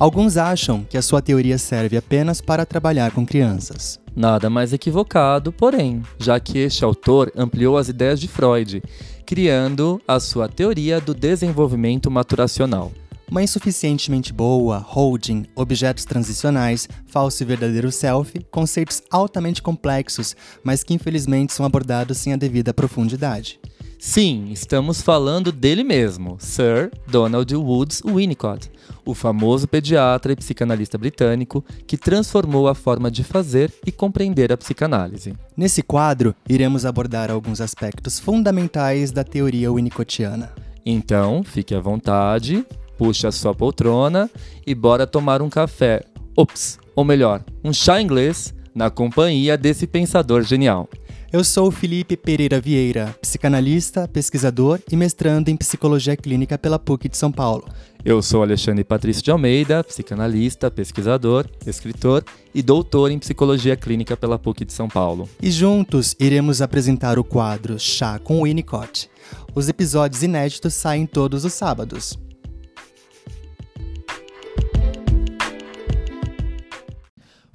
Alguns acham que a sua teoria serve apenas para trabalhar com crianças. Nada mais equivocado, porém, já que este autor ampliou as ideias de Freud, criando a sua teoria do desenvolvimento maturacional. Uma insuficientemente boa, holding, objetos transicionais, falso e verdadeiro self, conceitos altamente complexos, mas que infelizmente são abordados sem a devida profundidade. Sim, estamos falando dele mesmo, Sir Donald Woods Winnicott, o famoso pediatra e psicanalista britânico que transformou a forma de fazer e compreender a psicanálise. Nesse quadro, iremos abordar alguns aspectos fundamentais da teoria winnicottiana. Então, fique à vontade, puxe a sua poltrona e bora tomar um café. Ops, ou melhor, um chá inglês na companhia desse pensador genial. Eu sou o Felipe Pereira Vieira, psicanalista, pesquisador e mestrando em psicologia clínica pela PUC de São Paulo. Eu sou Alexandre Patrício de Almeida, psicanalista, pesquisador, escritor e doutor em psicologia clínica pela PUC de São Paulo. E juntos iremos apresentar o quadro Chá com Winnicott. Os episódios inéditos saem todos os sábados.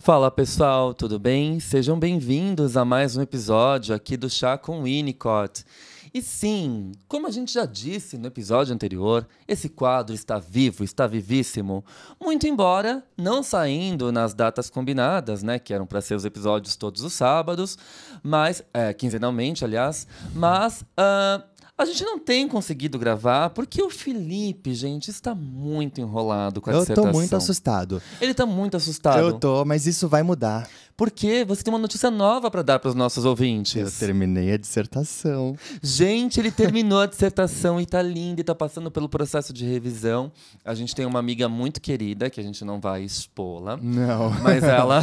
Fala pessoal, tudo bem? Sejam bem-vindos a mais um episódio aqui do Chá com Winnicott. E sim, como a gente já disse no episódio anterior, esse quadro está vivo, está vivíssimo. Muito embora não saindo nas datas combinadas, né, que eram para ser os episódios todos os sábados, mas é, quinzenalmente, aliás, mas uh, a gente não tem conseguido gravar porque o Felipe, gente, está muito enrolado com a Eu tô muito assustado. Ele está muito assustado. Eu tô, mas isso vai mudar. Porque você tem uma notícia nova para dar para os nossos ouvintes. Eu terminei a dissertação. Gente, ele terminou a dissertação e tá lindo e tá passando pelo processo de revisão. A gente tem uma amiga muito querida, que a gente não vai expô-la. Não. Mas ela,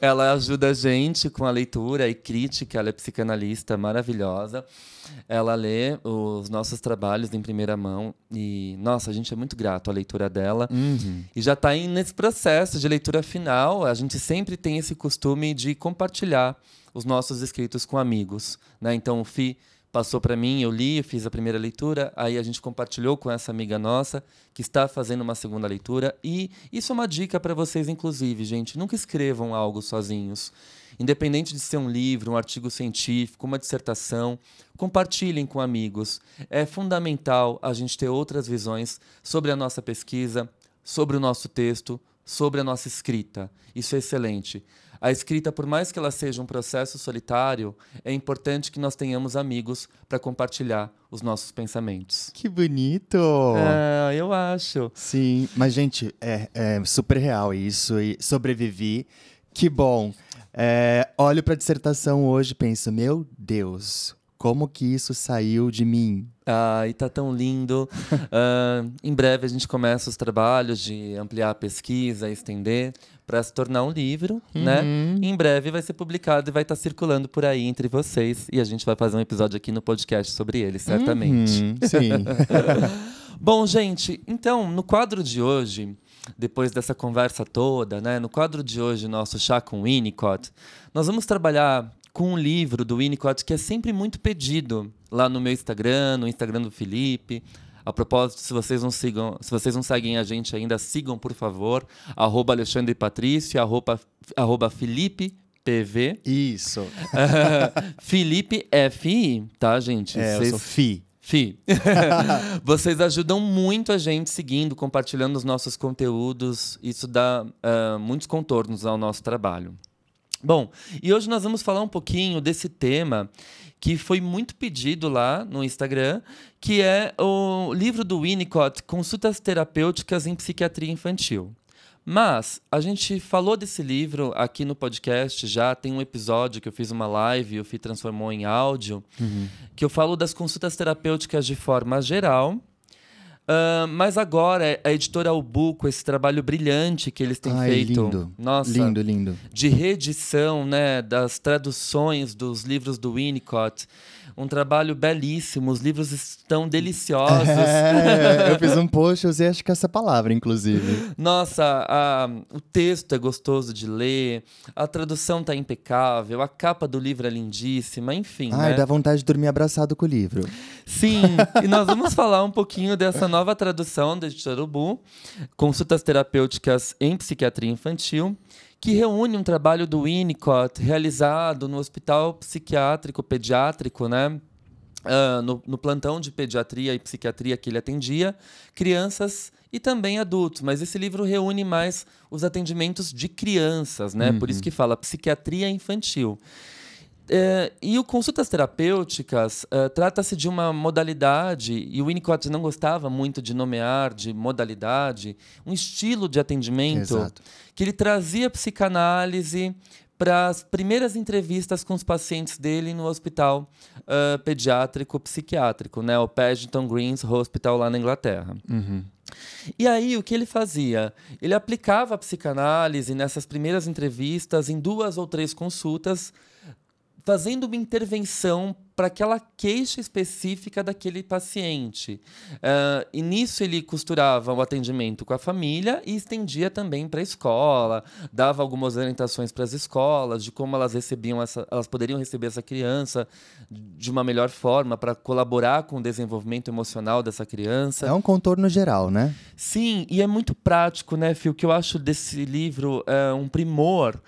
ela ajuda a gente com a leitura e crítica. Ela é psicanalista maravilhosa. Ela lê os nossos trabalhos em primeira mão. E, nossa, a gente é muito grato à leitura dela. Uhum. E já está nesse processo de leitura final. A gente sempre tem esse costume de compartilhar os nossos escritos com amigos. Né? Então, o Fi passou para mim, eu li, eu fiz a primeira leitura, aí a gente compartilhou com essa amiga nossa que está fazendo uma segunda leitura. E isso é uma dica para vocês, inclusive, gente. Nunca escrevam algo sozinhos. Independente de ser um livro, um artigo científico, uma dissertação, compartilhem com amigos. É fundamental a gente ter outras visões sobre a nossa pesquisa, sobre o nosso texto, sobre a nossa escrita. Isso é excelente. A escrita, por mais que ela seja um processo solitário, é importante que nós tenhamos amigos para compartilhar os nossos pensamentos. Que bonito! É, eu acho. Sim, mas gente, é, é super real isso e sobrevivi. Que bom. É, olho para a dissertação hoje e penso, meu Deus, como que isso saiu de mim? Ai, tá tão lindo. uh, em breve a gente começa os trabalhos de ampliar a pesquisa, estender, para se tornar um livro, né? Uhum. E em breve vai ser publicado e vai estar circulando por aí entre vocês. E a gente vai fazer um episódio aqui no podcast sobre ele, certamente. Uhum, sim. Bom, gente, então, no quadro de hoje, depois dessa conversa toda, né? No quadro de hoje, nosso chá com Winnicott, nós vamos trabalhar com um livro do Winnicott que é sempre muito pedido lá no meu Instagram, no Instagram do Felipe. A propósito, se vocês não sigam, se vocês não seguem a gente ainda, sigam, por favor, arroba Alexandre Patrício, arroba, arroba Felipe PV. Isso. Felipe FI, tá, gente? É, eu Vocês- sou Fi. Fi. Vocês ajudam muito a gente seguindo, compartilhando os nossos conteúdos. Isso dá ah, muitos contornos ao nosso trabalho. Bom, e hoje nós vamos falar um pouquinho desse tema que foi muito pedido lá no Instagram, que é o livro do Winnicott, Consultas Terapêuticas em Psiquiatria Infantil. Mas a gente falou desse livro aqui no podcast já, tem um episódio que eu fiz uma live, o Fi transformou em áudio, que eu falo das consultas terapêuticas de forma geral. Ah, mas agora a editora Ubu, com esse trabalho brilhante que eles têm Ai, feito, lindo. nossa, Lindo, lindo. de reedição, né, das traduções dos livros do Winnicott, Um trabalho belíssimo, os livros estão deliciosos. É, eu fiz um post, eu usei acho que essa palavra, inclusive. Nossa, a, o texto é gostoso de ler, a tradução tá impecável, a capa do livro é lindíssima, enfim. Ai, né? dá vontade de dormir abraçado com o livro. Sim, e nós vamos falar um pouquinho dessa nova tradução da editora Ubu, Consultas Terapêuticas em Psiquiatria Infantil, que reúne um trabalho do Winnicott realizado no Hospital Psiquiátrico Pediátrico, né? Uh, no, no, plantão de pediatria e psiquiatria que ele atendia, crianças e também adultos. Mas esse livro reúne mais os atendimentos de crianças, né? Uhum. Por isso que fala psiquiatria infantil. É, e o consultas terapêuticas é, trata-se de uma modalidade, e o Winnicott não gostava muito de nomear de modalidade, um estilo de atendimento Exato. que ele trazia psicanálise para as primeiras entrevistas com os pacientes dele no hospital uh, pediátrico psiquiátrico, né, o Paddington Greens Hospital lá na Inglaterra. Uhum. E aí, o que ele fazia? Ele aplicava a psicanálise nessas primeiras entrevistas, em duas ou três consultas, fazendo uma intervenção para aquela queixa específica daquele paciente. Uh, e nisso ele costurava o atendimento com a família e estendia também para a escola, dava algumas orientações para as escolas de como elas recebiam essa, elas poderiam receber essa criança de uma melhor forma para colaborar com o desenvolvimento emocional dessa criança. É um contorno geral, né? Sim, e é muito prático, né, Fio? O que eu acho desse livro é um primor.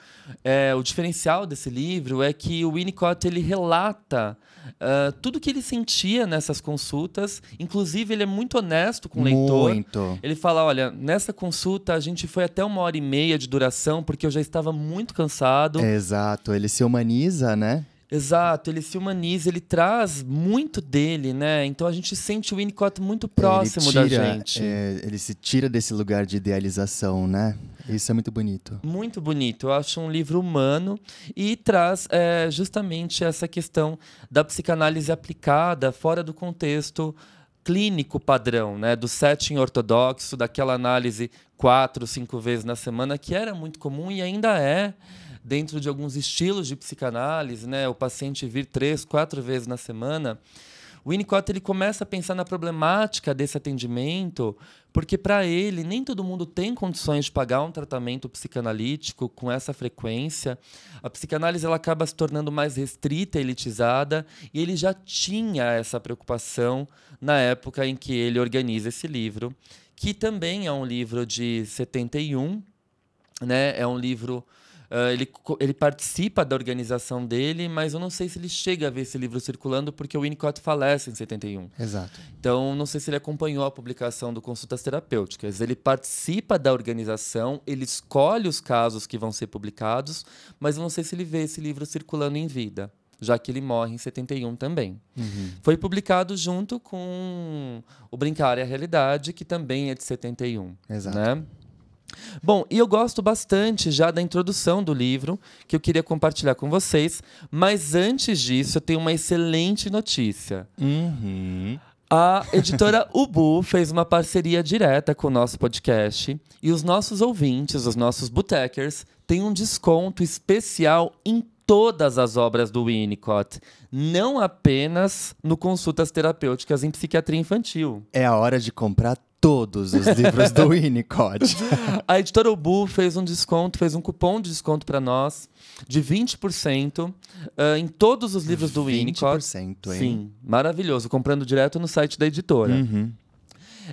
É, o diferencial desse livro é que o Winnicott ele relata Uh, tudo que ele sentia nessas consultas, inclusive ele é muito honesto com o leitor. Muito. Ele fala: olha, nessa consulta a gente foi até uma hora e meia de duração, porque eu já estava muito cansado. Exato, ele se humaniza, né? Exato, ele se humaniza, ele traz muito dele, né? Então a gente sente o Winnicott muito próximo tira, da gente. É, ele se tira desse lugar de idealização, né? Isso é muito bonito. Muito bonito. Eu acho um livro humano e traz é, justamente essa questão da psicanálise aplicada fora do contexto clínico padrão, né? Do setting ortodoxo, daquela análise quatro, cinco vezes na semana, que era muito comum e ainda é dentro de alguns estilos de psicanálise, né, o paciente vir três, quatro vezes na semana, o Winnicott ele começa a pensar na problemática desse atendimento, porque para ele nem todo mundo tem condições de pagar um tratamento psicanalítico com essa frequência. A psicanálise ela acaba se tornando mais restrita, elitizada, e ele já tinha essa preocupação na época em que ele organiza esse livro, que também é um livro de 71, né? É um livro Uh, ele, ele participa da organização dele, mas eu não sei se ele chega a ver esse livro circulando, porque o Winnicott falece em 71. Exato. Então, não sei se ele acompanhou a publicação do Consultas Terapêuticas. Ele participa da organização, ele escolhe os casos que vão ser publicados, mas eu não sei se ele vê esse livro circulando em vida já que ele morre em 71 também. Uhum. Foi publicado junto com o Brincar é a Realidade, que também é de 71. Exato. Né? Bom, e eu gosto bastante já da introdução do livro, que eu queria compartilhar com vocês, mas antes disso eu tenho uma excelente notícia. Uhum. A editora Ubu fez uma parceria direta com o nosso podcast e os nossos ouvintes, os nossos botecers, têm um desconto especial em todas as obras do Winnicott, não apenas no Consultas Terapêuticas em Psiquiatria Infantil. É a hora de comprar todos os livros do Winnicott. A editora Ubu fez um desconto, fez um cupom de desconto para nós de 20% uh, em todos os livros do Winnicott. 20%, hein? Sim, maravilhoso. Comprando direto no site da editora. Uhum.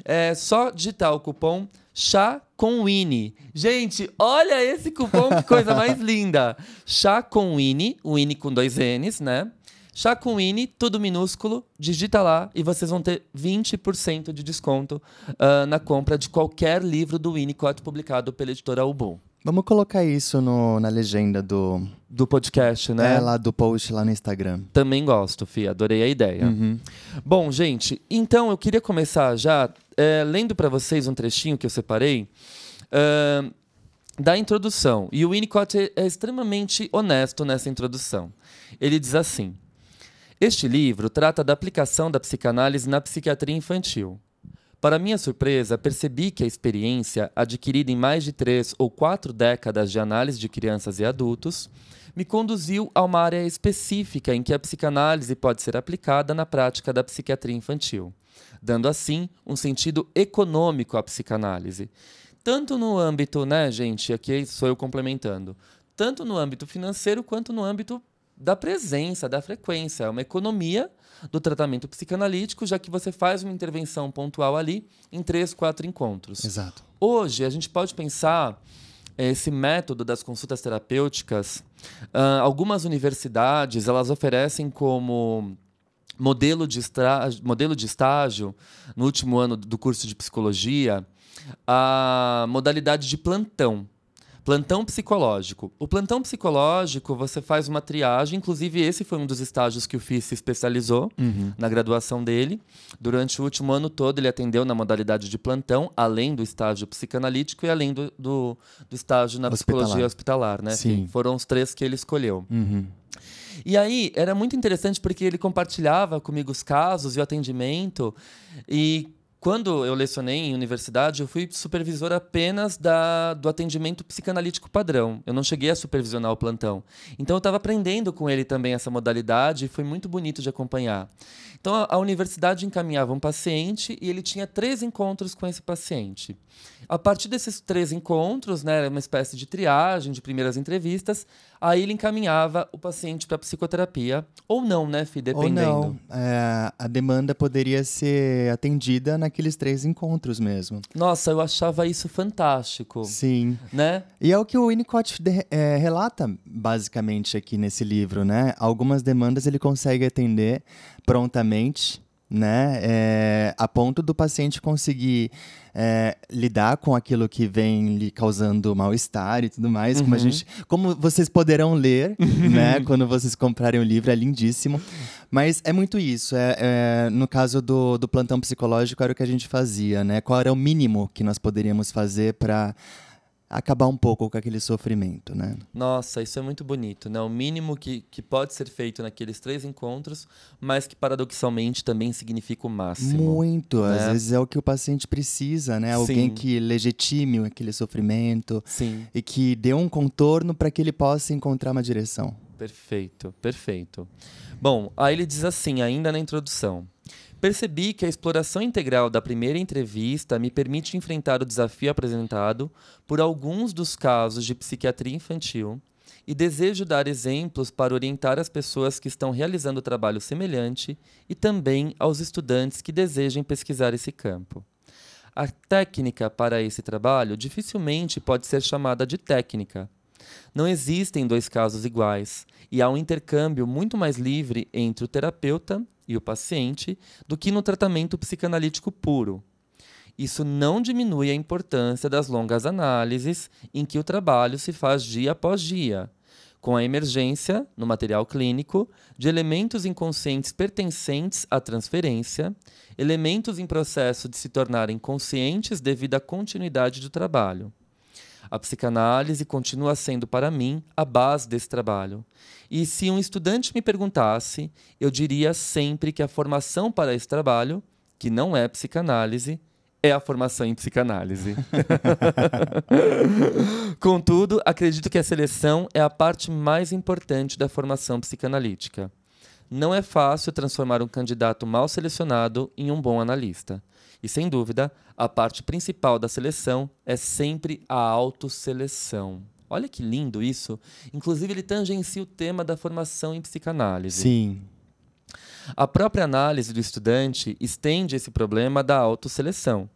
É só digitar o cupom Chá com Winnie. Gente, olha esse cupom, que coisa mais linda. Chá com Winnie, Winnie com dois N's, né? Chá com Winnie, tudo minúsculo, digita lá e vocês vão ter 20% de desconto uh, na compra de qualquer livro do Winnicott publicado pela editora Ubu. Vamos colocar isso no, na legenda do, do podcast, né? É, lá do post lá no Instagram. Também gosto, Fia. Adorei a ideia. Uhum. Bom, gente, então eu queria começar já é, lendo para vocês um trechinho que eu separei. Uh, da introdução. E o Winnicott é, é extremamente honesto nessa introdução. Ele diz assim: este livro trata da aplicação da psicanálise na psiquiatria infantil. Para minha surpresa, percebi que a experiência, adquirida em mais de três ou quatro décadas de análise de crianças e adultos, me conduziu a uma área específica em que a psicanálise pode ser aplicada na prática da psiquiatria infantil, dando assim um sentido econômico à psicanálise. Tanto no âmbito, né, gente, aqui sou eu complementando, tanto no âmbito financeiro quanto no âmbito da presença, da frequência. É uma economia do tratamento psicanalítico, já que você faz uma intervenção pontual ali em três, quatro encontros. Exato. Hoje, a gente pode pensar esse método das consultas terapêuticas. Uh, algumas universidades elas oferecem como modelo de, modelo de estágio no último ano do curso de psicologia a modalidade de plantão. Plantão psicológico. O plantão psicológico, você faz uma triagem, inclusive esse foi um dos estágios que o FIS se especializou uhum. na graduação dele. Durante o último ano todo, ele atendeu na modalidade de plantão, além do estágio psicanalítico e além do, do, do estágio na hospitalar. psicologia hospitalar, né? Sim. Foram os três que ele escolheu. Uhum. E aí, era muito interessante porque ele compartilhava comigo os casos e o atendimento. E quando eu lecionei em universidade, eu fui supervisor apenas da, do atendimento psicanalítico padrão. Eu não cheguei a supervisionar o plantão. Então eu estava aprendendo com ele também essa modalidade e foi muito bonito de acompanhar. Então a, a universidade encaminhava um paciente e ele tinha três encontros com esse paciente. A partir desses três encontros, né, uma espécie de triagem, de primeiras entrevistas, aí ele encaminhava o paciente para psicoterapia. Ou não, né, Fih? Dependendo. Ou não. É, a demanda poderia ser atendida naqueles três encontros mesmo. Nossa, eu achava isso fantástico. Sim. Né? E é o que o Winnicott é, relata, basicamente, aqui nesse livro, né? Algumas demandas ele consegue atender prontamente né? É, a ponto do paciente conseguir é, lidar com aquilo que vem lhe causando mal-estar e tudo mais. Uhum. Como, a uhum. gente, como vocês poderão ler, né? Quando vocês comprarem o livro, é lindíssimo. Mas é muito isso. É, é, no caso do, do plantão psicológico, era o que a gente fazia, né? Qual era o mínimo que nós poderíamos fazer para acabar um pouco com aquele sofrimento, né? Nossa, isso é muito bonito, né? O mínimo que, que pode ser feito naqueles três encontros, mas que paradoxalmente também significa o máximo. Muito, né? às vezes é o que o paciente precisa, né? Alguém Sim. que legitime aquele sofrimento Sim. e que dê um contorno para que ele possa encontrar uma direção. Perfeito, perfeito. Bom, aí ele diz assim, ainda na introdução. Percebi que a exploração integral da primeira entrevista me permite enfrentar o desafio apresentado por alguns dos casos de psiquiatria infantil e desejo dar exemplos para orientar as pessoas que estão realizando trabalho semelhante e também aos estudantes que desejem pesquisar esse campo. A técnica para esse trabalho dificilmente pode ser chamada de técnica. Não existem dois casos iguais e há um intercâmbio muito mais livre entre o terapeuta e o paciente do que no tratamento psicanalítico puro. Isso não diminui a importância das longas análises em que o trabalho se faz dia após dia, com a emergência, no material clínico, de elementos inconscientes pertencentes à transferência, elementos em processo de se tornarem conscientes devido à continuidade do trabalho. A psicanálise continua sendo para mim a base desse trabalho. E se um estudante me perguntasse, eu diria sempre que a formação para esse trabalho, que não é psicanálise, é a formação em psicanálise. Contudo, acredito que a seleção é a parte mais importante da formação psicanalítica. Não é fácil transformar um candidato mal selecionado em um bom analista. E sem dúvida, a parte principal da seleção é sempre a autoseleção. Olha que lindo isso. Inclusive, ele tangencia o tema da formação em psicanálise. Sim. A própria análise do estudante estende esse problema da autoseleção.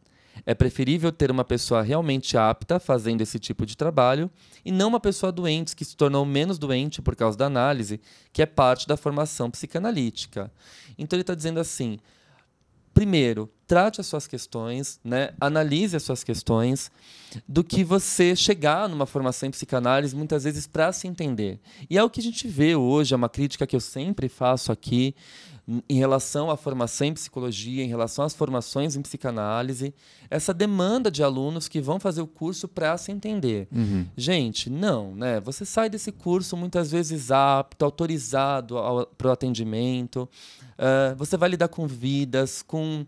É preferível ter uma pessoa realmente apta fazendo esse tipo de trabalho e não uma pessoa doente que se tornou menos doente por causa da análise, que é parte da formação psicanalítica. Então ele está dizendo assim: primeiro, trate as suas questões, né? analise as suas questões, do que você chegar numa formação em psicanálise muitas vezes para se entender. E é o que a gente vê hoje, é uma crítica que eu sempre faço aqui em relação à formação em psicologia, em relação às formações em psicanálise, essa demanda de alunos que vão fazer o curso para se entender. Uhum. Gente, não, né? Você sai desse curso muitas vezes apto, autorizado para o atendimento. Uh, você vai lidar com vidas, com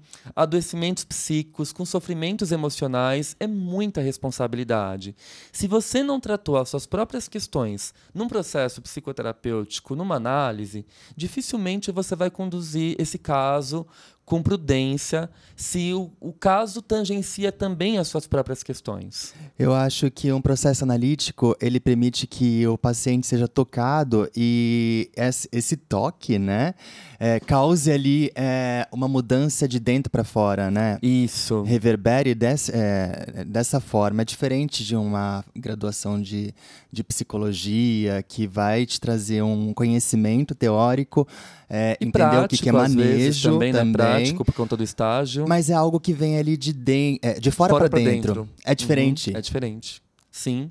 adoecimentos psíquicos, com sofrimentos emocionais, é muita responsabilidade. Se você não tratou as suas próprias questões num processo psicoterapêutico, numa análise, dificilmente você vai conduzir esse caso com prudência se o, o, caso tangencia também as suas próprias questões. Eu acho que um processo analítico ele permite que o paciente seja tocado e esse, esse toque, né, é, cause ali é, uma mudança de dentro para fora, né? Isso. Reverbere desse, é, dessa forma. É diferente de uma graduação de, de psicologia que vai te trazer um conhecimento teórico é, entender prático, o que, que é manejo também, também. Né, prático por conta do estágio. Mas é algo que vem ali de, de, é, de fora, fora para dentro. dentro. É diferente. Uhum, é diferente. Sim.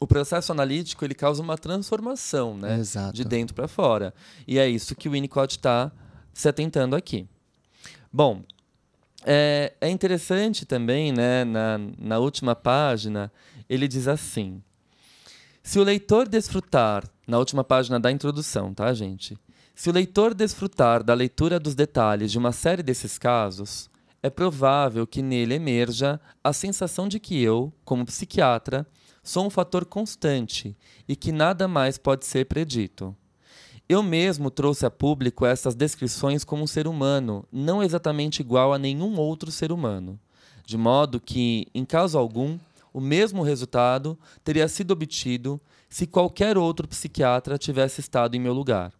O processo analítico ele causa uma transformação, né? Exato. De dentro para fora. E é isso que o Winnicott está se atentando aqui. Bom, é, é interessante também, né, na, na última página, ele diz assim: se o leitor desfrutar, na última página da introdução, tá, gente? Se o leitor desfrutar da leitura dos detalhes de uma série desses casos, é provável que nele emerja a sensação de que eu, como psiquiatra, sou um fator constante e que nada mais pode ser predito. Eu mesmo trouxe a público essas descrições como um ser humano, não exatamente igual a nenhum outro ser humano, de modo que, em caso algum, o mesmo resultado teria sido obtido se qualquer outro psiquiatra tivesse estado em meu lugar.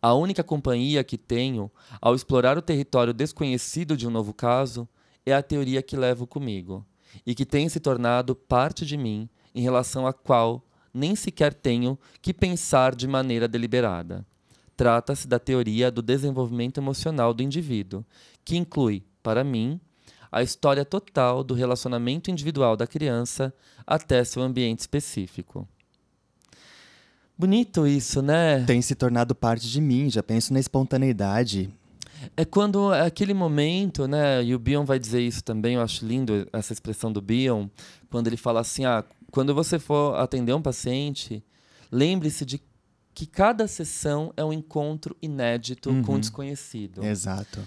A única companhia que tenho ao explorar o território desconhecido de um novo caso é a teoria que levo comigo e que tem se tornado parte de mim em relação à qual nem sequer tenho que pensar de maneira deliberada. Trata-se da teoria do desenvolvimento emocional do indivíduo, que inclui, para mim, a história total do relacionamento individual da criança até seu ambiente específico. Bonito isso, né? Tem se tornado parte de mim, já penso na espontaneidade. É quando é aquele momento, né? E o Bion vai dizer isso também, eu acho lindo essa expressão do Bion, quando ele fala assim: ah, quando você for atender um paciente, lembre-se de que cada sessão é um encontro inédito uhum. com um desconhecido. Exato.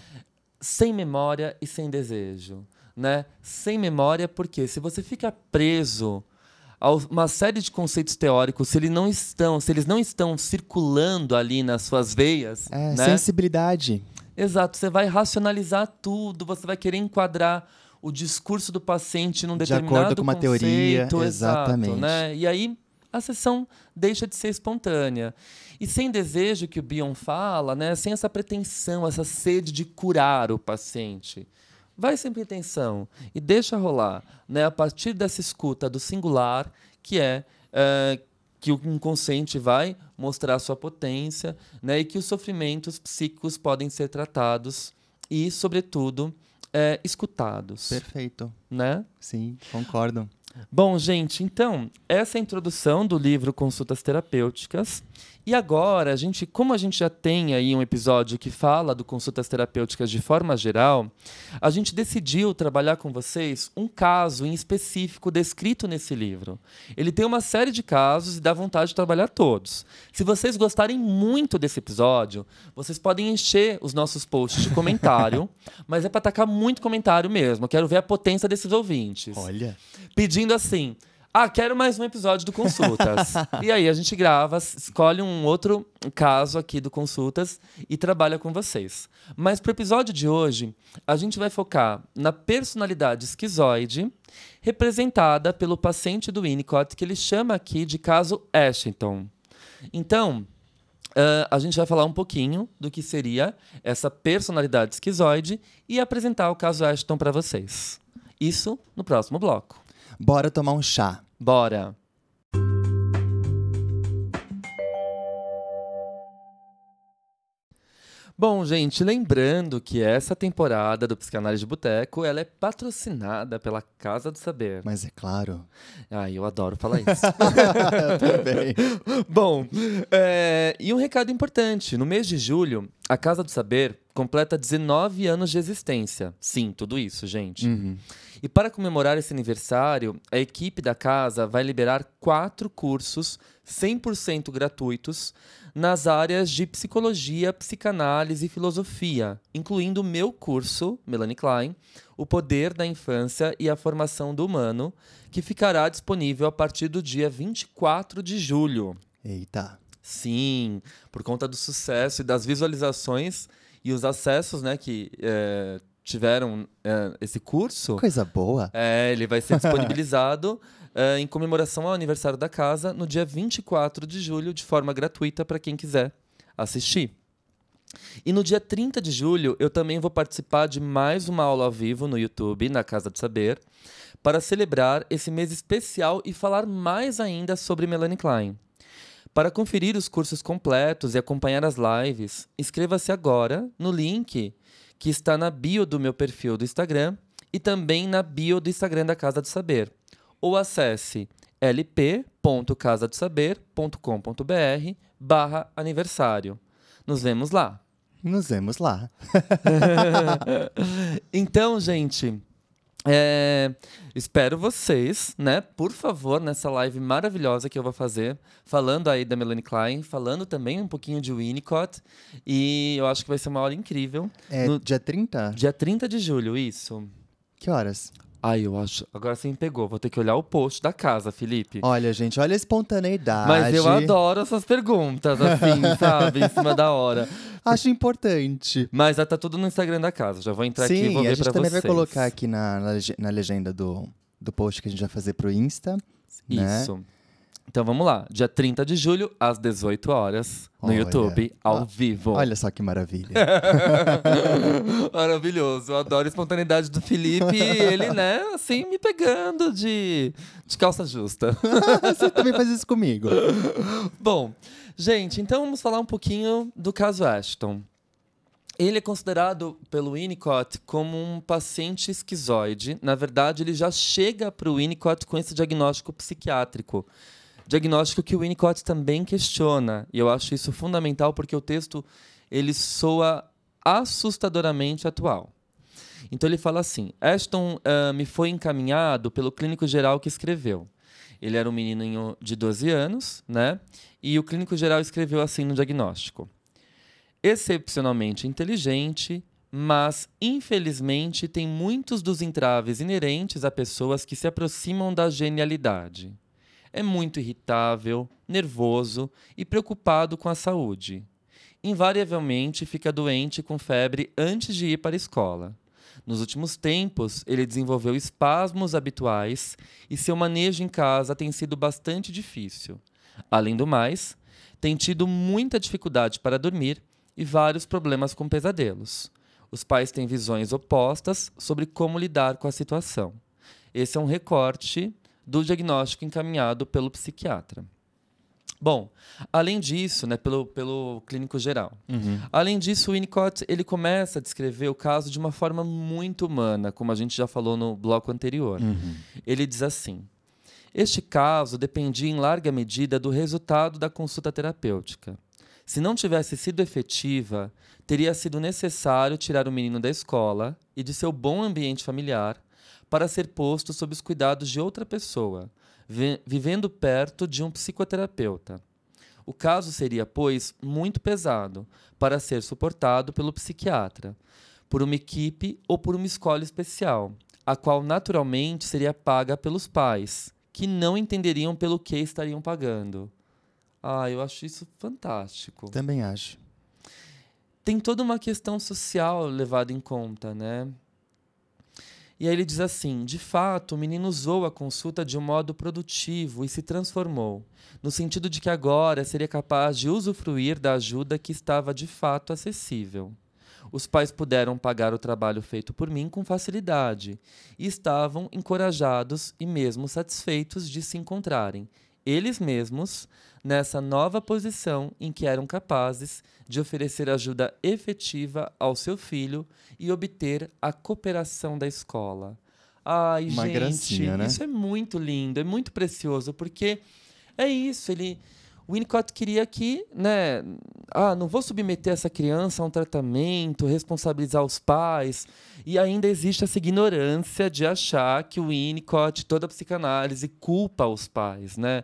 Sem memória e sem desejo. Né? Sem memória, porque se você fica preso uma série de conceitos teóricos, se eles não estão, se eles não estão circulando ali nas suas veias, é, né? sensibilidade. Exato, você vai racionalizar tudo, você vai querer enquadrar o discurso do paciente num determinado de acordo com uma conceito, teoria, exatamente. Exato, né? E aí a sessão deixa de ser espontânea. E sem desejo que o Bion fala, né? sem essa pretensão, essa sede de curar o paciente. Vai sem pretensão e deixa rolar, né? A partir dessa escuta do singular, que é, é que o inconsciente vai mostrar sua potência, né? E que os sofrimentos psíquicos podem ser tratados e, sobretudo, é, escutados. Perfeito. Né? Sim, concordo. Bom, gente, então, essa é a introdução do livro Consultas Terapêuticas. E agora, a gente, como a gente já tem aí um episódio que fala do consultas terapêuticas de forma geral, a gente decidiu trabalhar com vocês um caso em específico descrito nesse livro. Ele tem uma série de casos e dá vontade de trabalhar todos. Se vocês gostarem muito desse episódio, vocês podem encher os nossos posts de comentário, mas é para atacar muito comentário mesmo. Eu quero ver a potência desses ouvintes. Olha. Pedindo assim: ah, quero mais um episódio do Consultas. e aí a gente grava, escolhe um outro caso aqui do Consultas e trabalha com vocês. Mas para o episódio de hoje, a gente vai focar na personalidade esquizoide, representada pelo paciente do Winnicott, que ele chama aqui de caso Ashton. Então, Uh, a gente vai falar um pouquinho do que seria essa personalidade esquizoide e apresentar o caso Ashton para vocês. Isso no próximo bloco. Bora tomar um chá. Bora. Bom, gente, lembrando que essa temporada do Psicanálise de Boteco, ela é patrocinada pela Casa do Saber. Mas é claro. Ah, eu adoro falar isso. também. Bom, é, e um recado importante. No mês de julho, A Casa do Saber completa 19 anos de existência. Sim, tudo isso, gente. Uhum. E para comemorar esse aniversário, a equipe da casa vai liberar quatro cursos 100% gratuitos nas áreas de psicologia, psicanálise e filosofia, incluindo o meu curso, Melanie Klein, O Poder da Infância e a Formação do Humano, que ficará disponível a partir do dia 24 de julho. Eita. Sim, por conta do sucesso e das visualizações e os acessos né, que é, tiveram é, esse curso. Coisa boa. É, ele vai ser disponibilizado é, em comemoração ao aniversário da casa no dia 24 de julho, de forma gratuita para quem quiser assistir. E no dia 30 de julho, eu também vou participar de mais uma aula ao vivo no YouTube, na Casa do Saber, para celebrar esse mês especial e falar mais ainda sobre Melanie Klein. Para conferir os cursos completos e acompanhar as lives, inscreva-se agora no link que está na bio do meu perfil do Instagram e também na bio do Instagram da Casa do Saber. Ou acesse lp.casadosaber.com.br barra aniversário. Nos vemos lá. Nos vemos lá. então, gente, é, espero vocês, né? Por favor, nessa live maravilhosa que eu vou fazer, falando aí da Melanie Klein, falando também um pouquinho de Winnicott. E eu acho que vai ser uma hora incrível. É No- dia 30? Dia 30 de julho, isso. Que horas? Ai, eu acho. Agora você me pegou. Vou ter que olhar o post da casa, Felipe. Olha, gente, olha a espontaneidade. Mas eu adoro essas perguntas, assim, sabe? Em cima da hora. Acho importante. Mas tá tudo no Instagram da casa. Já vou entrar aqui e Sim, vou ver a gente pra também vocês. vai colocar aqui na, na lege- na legenda do, do post que a gente vai fazer pro Insta. né? Então vamos lá. Dia 30 de julho, às 18 horas, no Olha. YouTube, ao Ah, vivo. Olha só que maravilha. Maravilhoso. Eu adoro a espontaneidade do Felipe e ele, né, assim, me pegando de, de calça justa. Você também faz isso comigo. Bom, gente, então vamos falar um pouquinho do caso Ashton. Ele é considerado pelo Winnicott como um paciente esquizoide. Na verdade, ele já chega para o Winnicott com esse diagnóstico psiquiátrico. Diagnóstico que o Winnicott também questiona. E eu acho isso fundamental porque o texto ele soa assustadoramente atual. Então ele fala assim: Ashton ah, me foi encaminhado pelo clínico geral que escreveu. Ele era um menino de 12 anos, né? E o clínico geral escreveu assim no diagnóstico: excepcionalmente inteligente, mas infelizmente tem muitos dos entraves inerentes a pessoas que se aproximam da genialidade. É muito irritável, nervoso e preocupado com a saúde. Invariavelmente fica doente com febre antes de ir para a escola. Nos últimos tempos, ele desenvolveu espasmos habituais e seu manejo em casa tem sido bastante difícil. Além do mais, tem tido muita dificuldade para dormir e vários problemas com pesadelos. Os pais têm visões opostas sobre como lidar com a situação. Esse é um recorte do diagnóstico encaminhado pelo psiquiatra. Bom, além disso, né, pelo, pelo clínico geral. Além disso, o Winnicott ele começa a descrever o caso de uma forma muito humana, como a gente já falou no bloco anterior. Ele diz assim: Este caso dependia em larga medida do resultado da consulta terapêutica. Se não tivesse sido efetiva, teria sido necessário tirar o menino da escola e de seu bom ambiente familiar para ser posto sob os cuidados de outra pessoa, vi- vivendo perto de um psicoterapeuta. O caso seria, pois, muito pesado para ser suportado pelo psiquiatra, por uma equipe ou por uma escola especial, a qual naturalmente seria paga pelos pais, que não entenderiam pelo que estariam pagando. Ah, eu acho isso fantástico. Também acho. Tem toda uma questão social levada em conta, né? E aí ele diz assim: de fato, o menino usou a consulta de um modo produtivo e se transformou, no sentido de que agora seria capaz de usufruir da ajuda que estava de fato acessível. Os pais puderam pagar o trabalho feito por mim com facilidade e estavam encorajados e mesmo satisfeitos de se encontrarem, eles mesmos, nessa nova posição em que eram capazes de oferecer ajuda efetiva ao seu filho e obter a cooperação da escola. Ai, Uma gente, né? isso é muito lindo, é muito precioso, porque é isso, ele o Winnicott queria que, né, ah, não vou submeter essa criança a um tratamento, responsabilizar os pais. E ainda existe essa ignorância de achar que o Winnicott, toda a psicanálise, culpa os pais, né?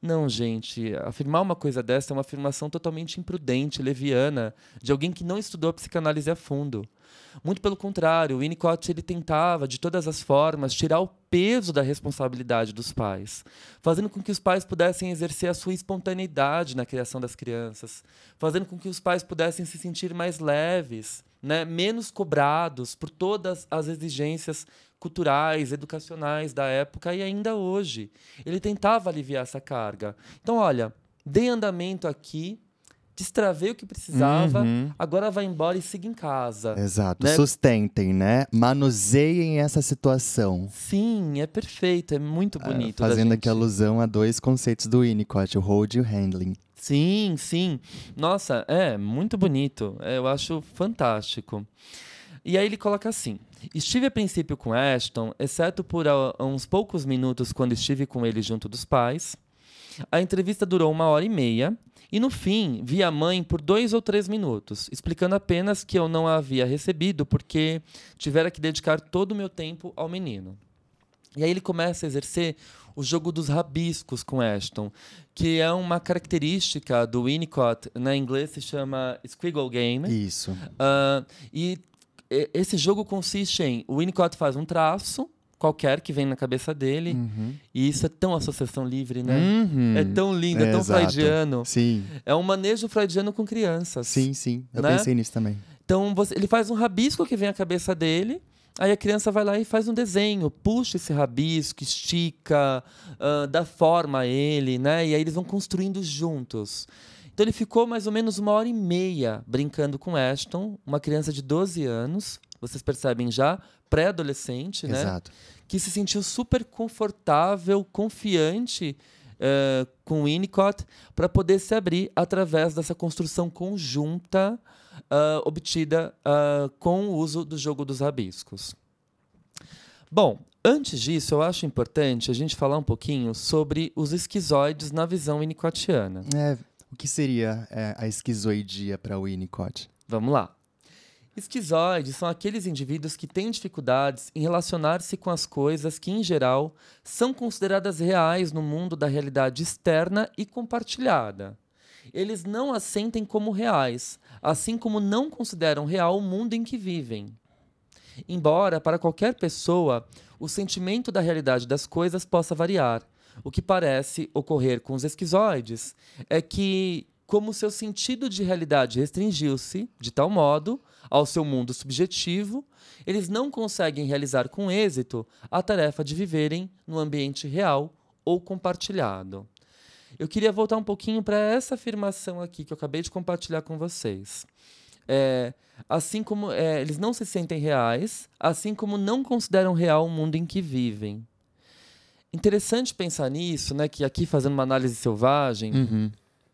Não, gente, afirmar uma coisa dessa é uma afirmação totalmente imprudente, leviana, de alguém que não estudou a psicanálise a fundo. Muito pelo contrário, o Winnicott ele tentava, de todas as formas, tirar o peso da responsabilidade dos pais, fazendo com que os pais pudessem exercer a sua espontaneidade na criação das crianças, fazendo com que os pais pudessem se sentir mais leves, né, menos cobrados por todas as exigências culturais, educacionais da época e ainda hoje. Ele tentava aliviar essa carga. Então, olha, dei andamento aqui, destravei o que precisava, Uhum. agora vai embora e siga em casa. Exato. Né? Sustentem, né? Manuseiem essa situação. Sim, é perfeito, é muito bonito. da Fazendo aqui alusão a dois conceitos do Winnicott, o hold e o handling. Sim, sim. Nossa, é muito bonito. É, eu acho fantástico. E aí ele coloca assim: Estive a princípio com Ashton, exceto por ah, uns poucos minutos quando estive com ele junto dos pais. A entrevista durou uma hora e meia. E no fim, vi a mãe por dois ou três minutos, explicando apenas que eu não a havia recebido porque tivera que dedicar todo o meu tempo ao menino. E aí ele começa a exercer o jogo dos rabiscos com Ashton, que é uma característica do Winnicott, na inglês se chama Squiggle Game. Isso. E e- esse jogo consiste em o Winnicott faz um traço qualquer que vem na cabeça dele, Uhum. e isso é tão associação livre, né? Uhum. É tão lindo, é, tão Exato. freudiano. Sim, É um manejo freudiano com crianças. sim, sim. Eu Né? pensei nisso também. Então você- ele faz um rabisco que vem à cabeça dele, aí a criança vai lá e faz um desenho, puxa esse rabisco, estica, ah, dá forma a ele, né? E aí eles vão construindo juntos. Então ele ficou mais ou menos uma hora e meia brincando com Ashton, uma criança de 12 anos, vocês percebem já, pré-adolescente, né? Exato. que se sentiu super confortável, confiante eh, com Winnicott para poder se abrir através dessa construção conjunta ah, obtida ah, com o uso do jogo dos rabiscos. Bom, antes disso, eu acho importante a gente falar um pouquinho sobre os esquizoides na visão winnicottiana. É, o que seria é, a esquizoidia para o Winnicott? Vamos lá. Esquizoides são aqueles indivíduos que têm dificuldades em relacionar-se com as coisas que, em geral, são consideradas reais no mundo da realidade externa e compartilhada. Eles não as sentem como reais, assim como não consideram real o mundo em que vivem. Embora, para qualquer pessoa, o sentimento da realidade das coisas possa variar, o que parece ocorrer com os esquizoides é que, como seu sentido de realidade restringiu-se, de tal modo, ao seu mundo subjetivo, eles não conseguem realizar com êxito a tarefa de viverem no ambiente real ou compartilhado. Eu queria voltar um pouquinho para essa afirmação aqui que eu acabei de compartilhar com vocês. É, assim como é, eles não se sentem reais, assim como não consideram real o mundo em que vivem. Interessante pensar nisso, né? Que aqui fazendo uma análise selvagem, Uhum.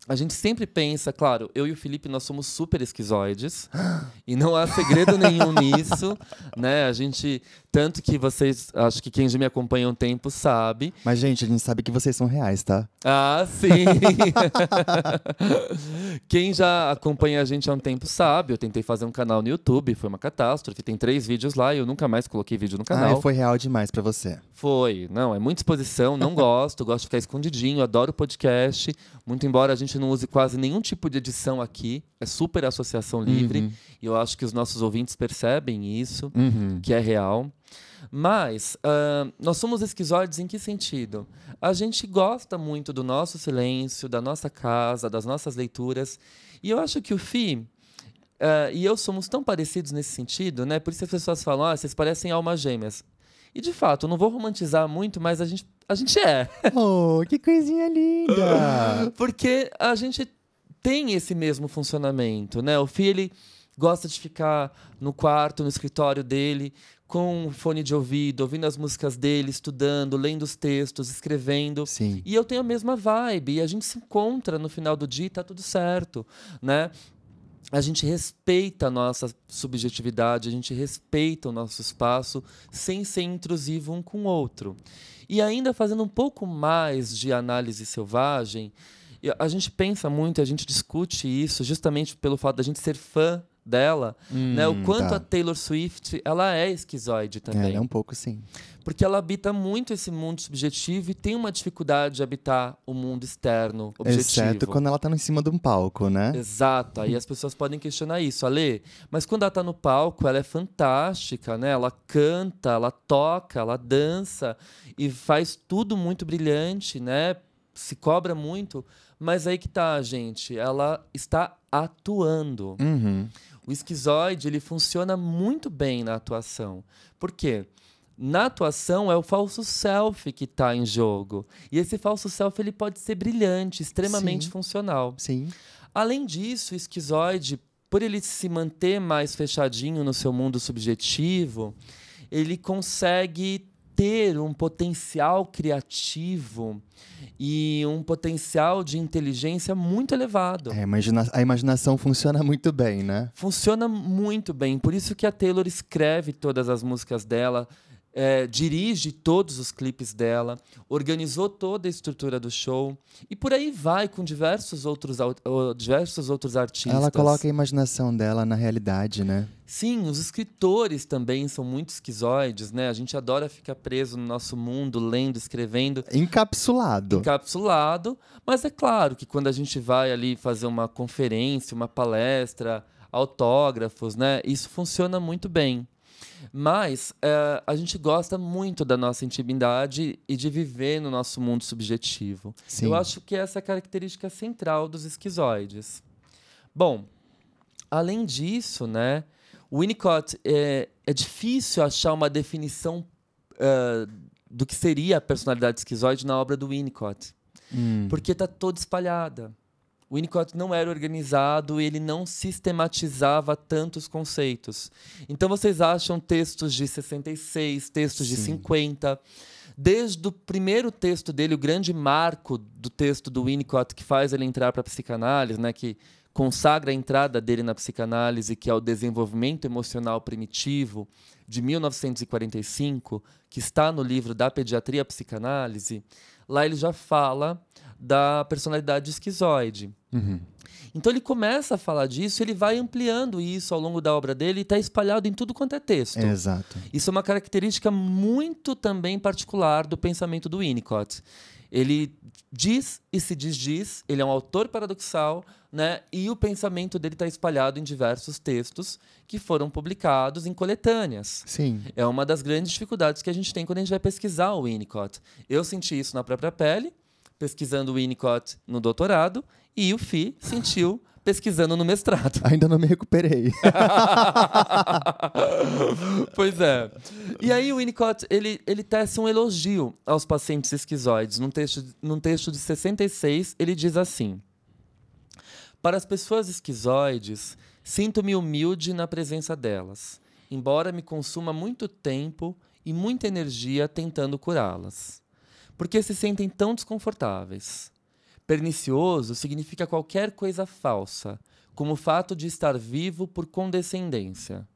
A gente sempre pensa, claro, eu e o Felipe nós somos super esquizoides e não há segredo nenhum nisso, né? A gente tanto que vocês, acho que quem já me acompanha há um tempo sabe. Mas, gente, a gente sabe que vocês são reais, tá? Ah, sim. quem já acompanha a gente há um tempo sabe, eu tentei fazer um canal no YouTube, foi uma catástrofe, tem três vídeos lá e eu nunca mais coloquei vídeo no canal. Ai, foi real demais pra você. Foi, não, é muita exposição, não gosto, gosto de ficar escondidinho, adoro podcast, muito embora a gente não use quase nenhum tipo de edição aqui, é super associação livre, Uhum. e eu acho que os nossos ouvintes percebem isso, Uhum. que é real. Mas ahn, nós somos esquizoides em que sentido? A gente gosta muito do nosso silêncio, da nossa casa, das nossas leituras, e eu acho que o Fi ah, e eu somos tão parecidos nesse sentido, né? Por isso as pessoas falam, ah, vocês parecem almas gêmeas. E de fato, não vou romantizar muito, mas a gente, a gente é. Oh, que coisinha linda! Porque a gente tem esse mesmo funcionamento, né? O Fih, ele gosta de ficar no quarto, no escritório dele, com fone de ouvido, ouvindo as músicas dele, estudando, lendo os textos, escrevendo. Sim. E eu tenho a mesma vibe, e a gente se encontra no final do dia e tá tudo certo, né? A gente respeita a nossa subjetividade, a gente respeita o nosso espaço sem ser intrusivo um com o outro. E ainda fazendo um pouco mais de análise selvagem, a gente pensa muito, a gente discute isso justamente pelo fato da gente ser fã dela, né? O Hum, quanto tá. a Taylor Swift, ela é esquizoide também. É, é um pouco sim. Porque ela habita muito esse mundo subjetivo e tem uma dificuldade de habitar o mundo externo, objetivo. Exceto quando ela tá em cima de um palco, né? Exato, aí as pessoas podem questionar isso, Ale. Mas quando ela tá no palco, ela é fantástica, né? Ela canta, ela toca, ela dança e faz tudo muito brilhante, né? Se cobra muito. Mas aí que tá, gente. Ela está atuando. Uhum. O esquizoide, ele funciona muito bem na atuação. Por quê? Na atuação é o falso self que está em jogo. E esse falso self ele pode ser brilhante, extremamente Sim. funcional. Sim. Além disso, o esquizoide, por ele se manter mais fechadinho no seu mundo subjetivo, ele consegue ter um potencial criativo e um potencial de inteligência muito elevado. É, a, imagina- a imaginação funciona muito bem, né? Funciona muito bem. Por isso que a Taylor escreve todas as músicas dela, é, dirige todos os clipes dela, organizou toda a estrutura do show e por aí vai com diversos outros, diversos outros artistas. Ela coloca a imaginação dela na realidade, né? Sim, os escritores também são muito esquizoides, né? A gente adora ficar preso no nosso mundo, lendo, escrevendo Encapsulado. encapsulado, mas é claro que quando a gente vai ali fazer uma conferência, uma palestra, autógrafos, né, isso funciona muito bem. Mas eh, a gente gosta muito da nossa intimidade e de viver no nosso mundo subjetivo. Sim. Eu acho que essa é a característica central dos esquizoides. Bom, além disso, né, o Winnicott é, é difícil achar uma definição eh, do que seria a personalidade esquizoide na obra do Winnicott, Hum. porque está toda espalhada. O Winnicott não era organizado e ele não sistematizava tantos conceitos. Então vocês acham textos de 66, textos de Sim. 50. Desde o primeiro texto dele, o grande marco do texto do Winnicott que faz ele entrar para a psicanálise, né, que consagra a entrada dele na psicanálise, que é o desenvolvimento emocional primitivo, de 1945, que está no livro da Pediatria Psicanálise, lá ele já fala da personalidade esquizoide. Uhum. Então ele começa a falar disso, ele vai ampliando isso ao longo da obra dele e está espalhado em tudo quanto é texto. Exato. Isso é uma característica muito também particular do pensamento do Winnicott. Ele diz e se desdiz, ele é um autor paradoxal, né? E o pensamento dele está espalhado em diversos textos que foram publicados em coletâneas. Sim. É uma das grandes dificuldades que a gente tem quando a gente vai pesquisar o Winnicott. Eu senti isso na própria pele, pesquisando o Winnicott no doutorado, e o Fi sentiu pesquisando no mestrado. Ainda não me recuperei. pois é. E aí o Winnicott, ele, ele tece um elogio aos pacientes esquizoides. Num texto, num texto de 66, ele diz assim... Para as pessoas esquizoides, sinto-me humilde na presença delas, embora me consuma muito tempo e muita energia tentando curá-las. Porque se sentem tão desconfortáveis. Pernicioso significa qualquer coisa falsa, como o fato de estar vivo por condescendência.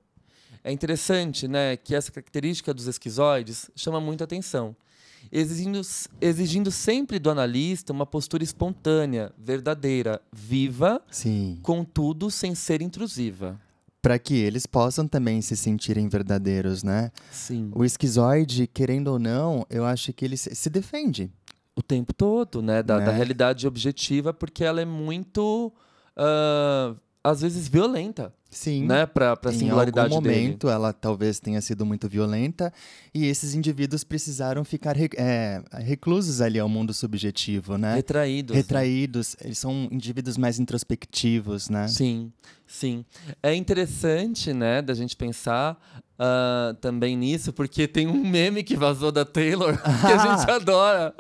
É interessante né, que essa característica dos esquizoides chama muita atenção, exigindo, exigindo sempre do analista uma postura espontânea, verdadeira, viva, Sim. contudo sem ser intrusiva. Para que eles possam também se sentirem verdadeiros, né? Sim. O esquizoide, querendo ou não, eu acho que ele se defende. O tempo todo, né? Da, da Né? realidade objetiva, porque ela é muito, ah, às vezes, violenta, Sim. né? Para a em singularidade algum dele. momento ela talvez tenha sido muito violenta e esses indivíduos precisaram ficar é, reclusos ali ao mundo subjetivo, né? Retraído. Retraídos, eles são indivíduos mais introspectivos, né? Sim, sim. É interessante, né, da gente pensar ah, também nisso, porque tem um meme que vazou da Taylor que a gente adora.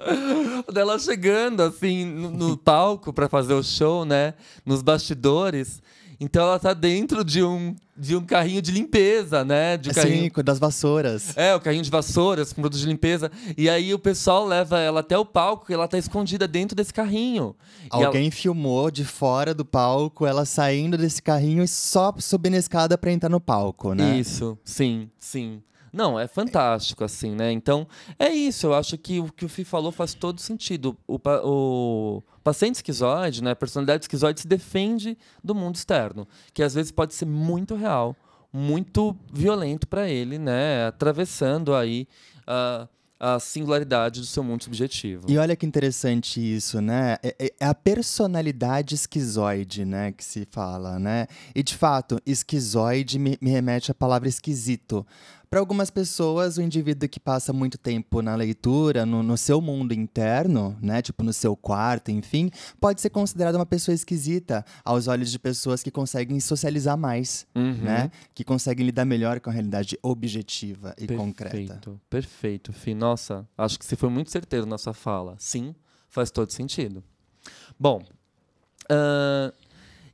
Dela chegando, assim, no, no palco para fazer o show, né, nos bastidores. Então ela tá dentro de um, de um carrinho de limpeza, né? De um carrinho Sim, das vassouras. é, o carrinho de vassouras com produtos de limpeza. E aí o pessoal leva ela até o palco e ela tá escondida dentro desse carrinho. E ela- Alguém filmou de fora do palco, ela saindo desse carrinho e só subindo a escada pra entrar no palco, né? Isso, sim, sim. Não, é fantástico, assim, né? Então, é isso. Eu acho que o que o Fih falou faz todo sentido. O, o paciente esquizoide, né, a personalidade esquizoide se defende do mundo externo, que às vezes pode ser muito real, muito violento para ele, né? Atravessando aí. A singularidade do seu mundo subjetivo. E olha que interessante isso, né? É, é, é, a personalidade esquizoide, né, que se fala, né? E de fato, esquizoide me, me remete à palavra esquisito. Para algumas pessoas, o indivíduo que passa muito tempo na leitura, no, no, seu mundo interno, né, tipo no seu quarto, enfim, pode ser considerado uma pessoa esquisita aos olhos de pessoas que conseguem socializar mais, uhum. né, que conseguem lidar melhor com a realidade objetiva e perfeito, concreta. Perfeito, perfeito, Fih. Nossa, acho que você foi muito certeiro na sua fala. Sim, faz todo sentido. Bom, uh,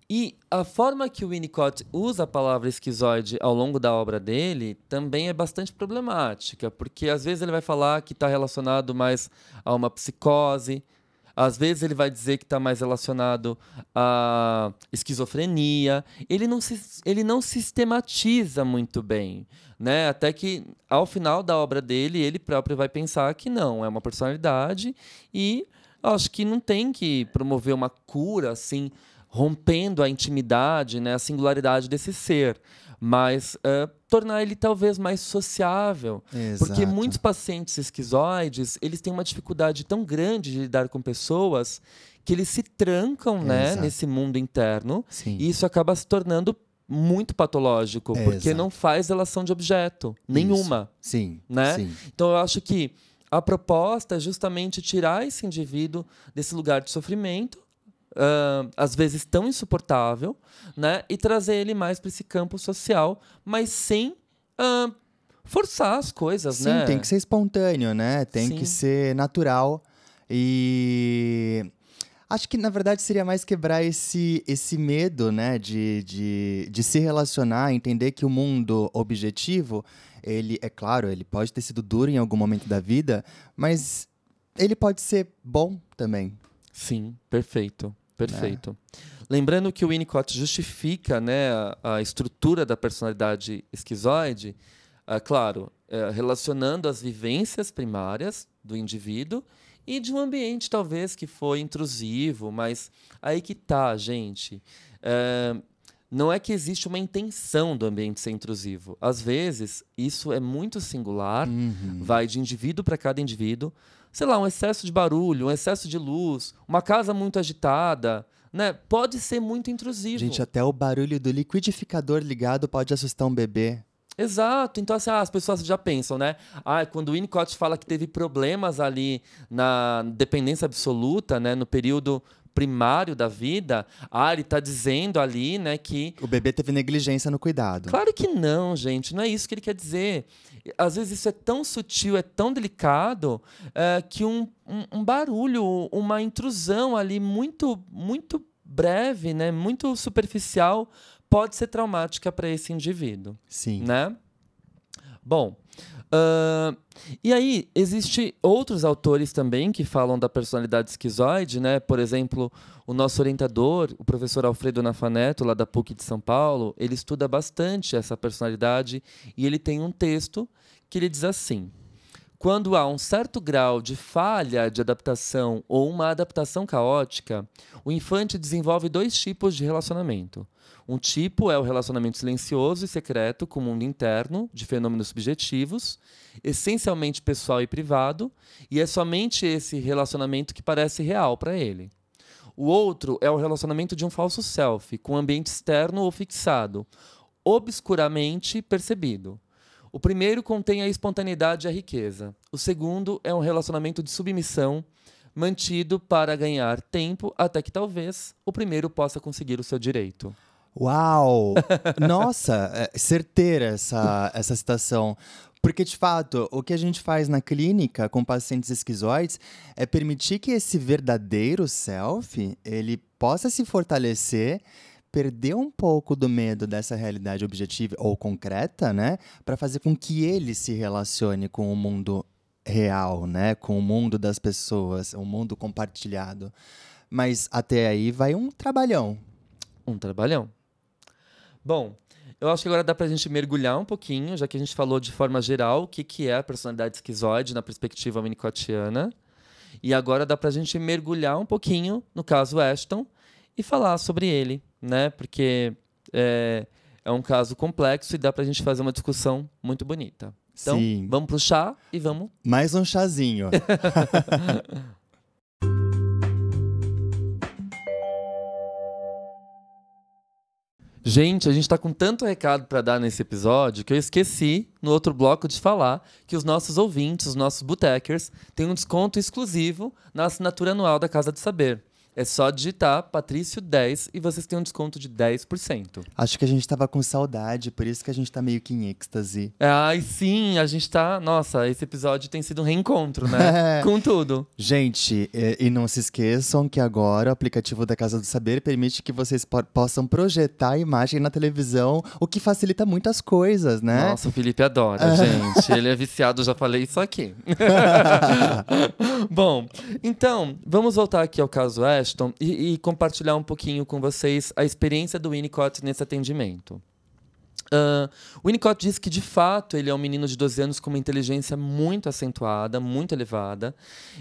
e a forma que o Winnicott usa a palavra esquizoide ao longo da obra dele também é bastante problemática, porque às vezes ele vai falar que está relacionado mais a uma psicose, às vezes ele vai dizer que está mais relacionado à esquizofrenia. Ele não, ele não sistematiza muito bem. Né? Até que, ao final da obra dele, ele próprio vai pensar que não, é uma personalidade e acho que não tem que promover uma cura assim rompendo a intimidade, né, a singularidade desse ser, mas uh, tornar ele talvez mais sociável, Exato. porque muitos pacientes esquizoides eles têm uma dificuldade tão grande de lidar com pessoas que eles se trancam, né, nesse mundo interno Sim. e isso acaba se tornando muito patológico, porque não faz relação de objeto nenhuma. Isso. Sim. Né? Sim. Então eu acho que a proposta é justamente tirar esse indivíduo desse lugar de sofrimento uh, às vezes tão insuportável, né? E trazer ele mais para esse campo social, mas sem uh, forçar as coisas, Sim, né? Sim, tem que ser espontâneo, né? Tem Sim. que ser natural. E acho que na verdade seria mais quebrar esse, esse medo, né, de, de, de se relacionar, entender que o mundo objetivo, ele, é claro, ele pode ter sido duro em algum momento da vida, mas ele pode ser bom também. Sim, perfeito. Perfeito. É. Lembrando que o Winnicott justifica né, a, a, estrutura da personalidade esquizoide, é, claro, é, relacionando as vivências primárias do indivíduo e de um ambiente talvez que foi intrusivo, mas aí que tá, gente. É, não é que existe uma intenção do ambiente ser intrusivo. Às vezes, isso é muito singular, uhum. vai de indivíduo para cada indivíduo sei lá, um excesso de barulho, um excesso de luz, uma casa muito agitada, né? Pode ser muito intrusivo. Gente, até o barulho do liquidificador ligado pode assustar um bebê. Exato. Então, assim, ah, as pessoas já pensam, né? Ah, quando o Winnicott fala que teve problemas ali na dependência absoluta, né? No período primário da vida, ah, ele está dizendo ali, né, que o bebê teve negligência no cuidado. Claro que não, gente, não é isso que ele quer dizer. Às vezes isso é tão sutil, é tão delicado é, que um, um, um barulho, uma intrusão ali muito, muito breve, né, muito superficial, pode ser traumática para esse indivíduo. Sim. Né? Bom, Uh, e aí, existe outros autores também que falam da personalidade esquizoide, né? Por exemplo, o nosso orientador, o professor Alfredo Nafaneto, lá da PUC de São Paulo, ele estuda bastante essa personalidade e ele tem um texto que ele diz assim: quando há um certo grau de falha de adaptação ou uma adaptação caótica, o infante desenvolve dois tipos de relacionamento. Um tipo é o relacionamento silencioso e secreto com o mundo interno, de fenômenos subjetivos, essencialmente pessoal e privado, e é somente esse relacionamento que parece real para ele. O outro é o relacionamento de um falso self, com ambiente externo ou fixado, obscuramente percebido. O primeiro contém a espontaneidade e a riqueza. O segundo é um relacionamento de submissão mantido para ganhar tempo até que talvez o primeiro possa conseguir o seu direito. Uau! Nossa, é certeira essa, essa citação. Porque, de fato, o que a gente faz na clínica com pacientes esquizoides é permitir que esse verdadeiro self ele possa se fortalecer, perder um pouco do medo dessa realidade objetiva ou concreta, né? Para fazer com que ele se relacione com o mundo real, né? Com o mundo das pessoas, o mundo compartilhado. Mas até aí vai um trabalhão. Um trabalhão. Bom, Eu acho que agora dá pra gente mergulhar um pouquinho, já que a gente falou de forma geral o que, que é a personalidade esquizoide na perspectiva winnicottiana. E agora dá pra gente mergulhar um pouquinho no caso Ashton e falar sobre ele, né? Porque é, é um caso complexo e dá pra gente fazer uma discussão muito bonita. Então, Sim. vamos pro chá e vamos. Mais um chazinho. Gente, a gente tá com tanto recado para dar nesse episódio que eu esqueci no outro bloco de falar que os nossos ouvintes, os nossos botecers, têm um desconto exclusivo na assinatura anual da Casa do Saber. É só digitar Patrício 10 e vocês têm um desconto de 10%. Acho que a gente tava com saudade, por isso que a gente tá meio que em êxtase. Ai, sim, a gente tá. Nossa, esse episódio tem sido um reencontro, né? com tudo. Gente, e, e não se esqueçam que agora o aplicativo da Casa do Saber permite que vocês po- possam projetar a imagem na televisão, o que facilita muitas coisas, né? Nossa, o Felipe adora, gente. Ele é viciado, já falei isso aqui. Bom, então, vamos voltar aqui ao caso Ashton e, e compartilhar um pouquinho com vocês a experiência do Winnicott nesse atendimento. Ah, o Winnicott diz que, de fato, ele é um menino de 12 anos com uma inteligência muito acentuada, muito elevada.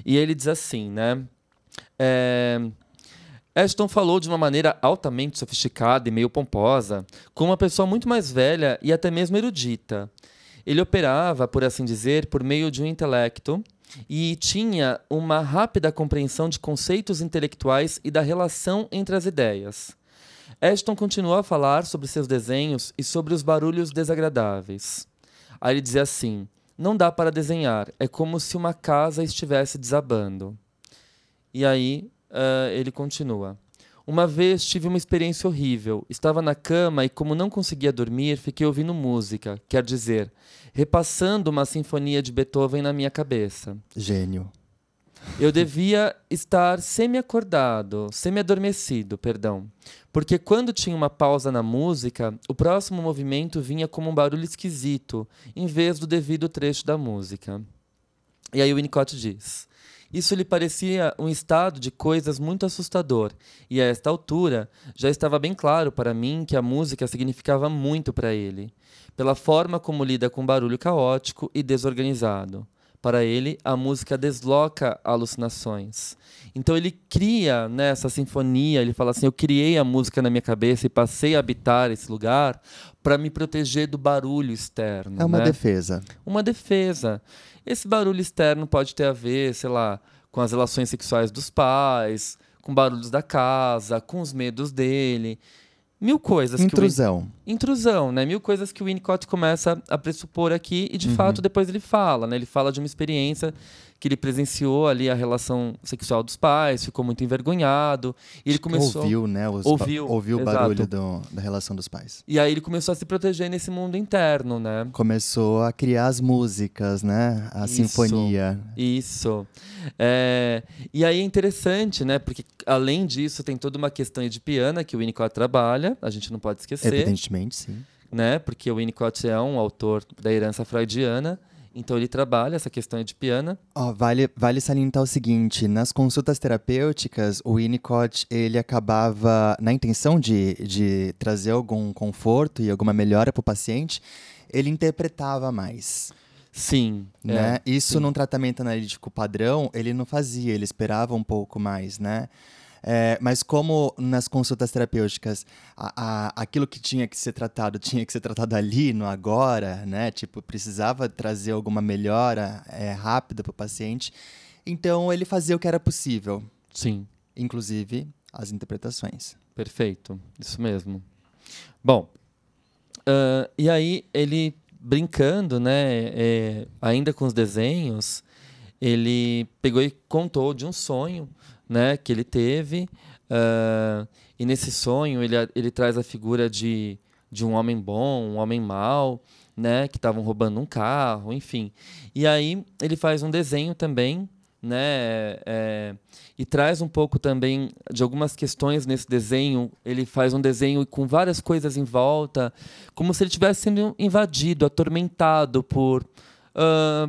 E ele diz assim, né? É, Ashton falou de uma maneira altamente sofisticada e meio pomposa, com uma pessoa muito mais velha e até mesmo erudita. Ele operava, por assim dizer, por meio de um intelecto e tinha uma rápida compreensão de conceitos intelectuais e da relação entre as ideias. Ashton continuou a falar sobre seus desenhos e sobre os barulhos desagradáveis. Aí ele dizia assim: Não dá para desenhar, é como se uma casa estivesse desabando. E aí ah, ele continua. Uma vez tive uma experiência horrível. Estava na cama e, como não conseguia dormir, fiquei ouvindo música, quer dizer, repassando uma sinfonia de Beethoven na minha cabeça. Gênio. Eu devia estar semi-acordado, semi-adormecido, perdão. Porque quando tinha uma pausa na música, o próximo movimento vinha como um barulho esquisito, em vez do devido trecho da música. E aí o Winnicott diz: Isso lhe parecia um estado de coisas muito assustador, e a esta altura já estava bem claro para mim que a música significava muito para ele, pela forma como lida com barulho caótico e desorganizado. Para ele, a música desloca alucinações. Então ele cria nessa sinfonia, ele fala assim: Eu criei a música na minha cabeça e passei a habitar esse lugar para me proteger do barulho externo. É uma né? defesa. uma defesa. Esse barulho externo pode ter a ver, sei lá, com as relações sexuais dos pais, com barulhos da casa, com os medos dele. Mil coisas que o Win- Intrusão. intrusão, né? Mil coisas que o Winnicott começa a pressupor aqui e de Uhum. fato depois ele fala, né? Ele fala de uma experiência que ele presenciou ali a relação sexual dos pais, ficou muito envergonhado e ele começou Ouviu, né? os Ouviu, ouviu o barulho do- da relação dos pais. e aí ele começou a se proteger nesse mundo interno, né? Começou a criar as músicas, né? A Isso. sinfonia. Isso. É, e aí é interessante, né? Porque além disso tem toda uma questão de piano que o Winnicott trabalha, a gente não pode esquecer, Evidentemente, sim. né? Porque o Winnicott é um autor da herança freudiana, então ele trabalha essa questão de piano. Ó, vale, vale salientar o seguinte, nas consultas terapêuticas, o Winnicott, ele acabava, na intenção de, de trazer algum conforto e alguma melhora para o paciente, ele interpretava mais, Sim, né? é, Isso sim. num tratamento analítico padrão, ele não fazia, ele esperava um pouco mais, né? É, mas como nas consultas terapêuticas, a- a- aquilo que tinha que ser tratado tinha que ser tratado ali, no agora, né? Tipo, precisava trazer alguma melhora é, rápida para o paciente. Então, ele fazia o que era possível, Sim, inclusive as interpretações. perfeito, isso mesmo. Bom, ah, e aí ele brincando, né? é, ainda com os desenhos, ele pegou e contou de um sonho, né? Que ele teve. ah, e nesse sonho ele, ele traz a figura de, de um homem bom, um homem mau, né? Que estavam roubando um carro, enfim. E aí ele faz um desenho também, né? é, e traz um pouco também de algumas questões nesse desenho. Ele faz um desenho com várias coisas em volta, como se ele estivesse sendo invadido, atormentado por ah,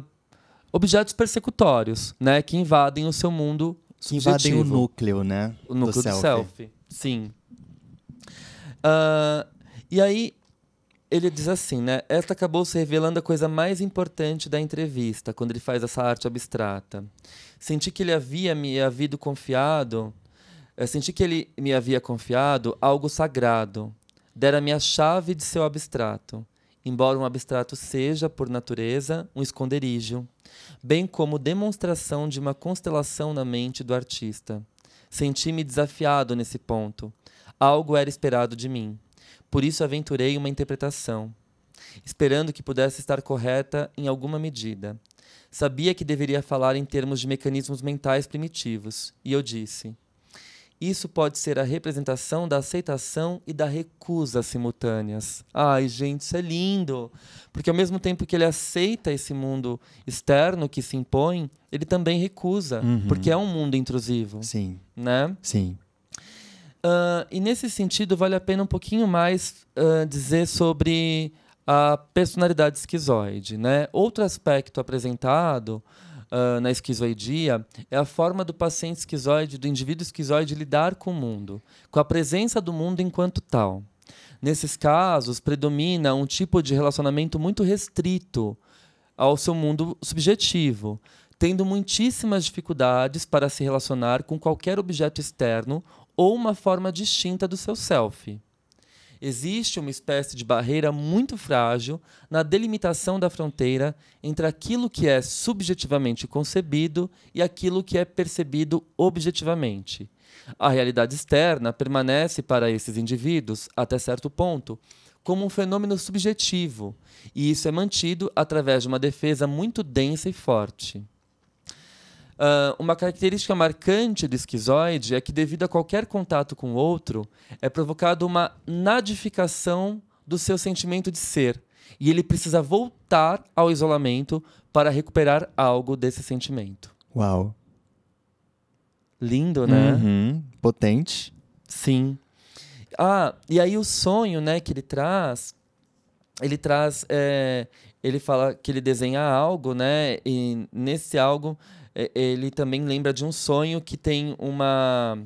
objetos persecutórios, né? Que invadem o seu mundo Que invadem o núcleo, né? O núcleo do self. selfie. Sim. Ah, e aí, ele diz assim, né? Esta acabou se revelando a coisa mais importante da entrevista, quando ele faz essa arte abstrata. Senti que ele havia me havido confiado, eh, senti que ele me havia confiado algo sagrado. Dera-me a chave de seu abstrato, embora um abstrato seja, por natureza, um esconderijo, bem como demonstração de uma constelação na mente do artista. Senti-me desafiado nesse ponto. Algo era esperado de mim. Por isso aventurei uma interpretação, esperando que pudesse estar correta em alguma medida. Sabia que deveria falar em termos de mecanismos mentais primitivos, e eu disse: Isso pode ser a representação da aceitação e da recusa simultâneas. Ai, gente, isso é lindo! Porque ao mesmo tempo que ele aceita esse mundo externo que se impõe, ele também recusa, Uhum. porque é um mundo intrusivo, Sim, né? sim. Ah, e nesse sentido, vale a pena um pouquinho mais ah, dizer sobre a personalidade esquizoide. Né? Outro aspecto apresentado ah, na esquizoidia é a forma do paciente esquizoide, do indivíduo esquizoide, lidar com o mundo, com a presença do mundo enquanto tal. Nesses casos, predomina um tipo de relacionamento muito restrito ao seu mundo subjetivo, tendo muitíssimas dificuldades para se relacionar com qualquer objeto externo ou uma forma distinta do seu self. Existe uma espécie de barreira muito frágil na delimitação da fronteira entre aquilo que é subjetivamente concebido e aquilo que é percebido objetivamente. A realidade externa permanece para esses indivíduos, até certo ponto, como um fenômeno subjetivo, e isso é mantido através de uma defesa muito densa e forte. Ah, uma característica marcante do esquizoide é que, devido a qualquer contato com o outro, é provocada uma nadificação do seu sentimento de ser. E ele precisa voltar ao isolamento para recuperar algo desse sentimento. Uau. Lindo, né? Uhum. Potente. Sim. Ah, e aí o sonho, né, que ele traz, ele traz, é, ele fala que ele desenha algo, né, e nesse algo ele também lembra de um sonho que tem uma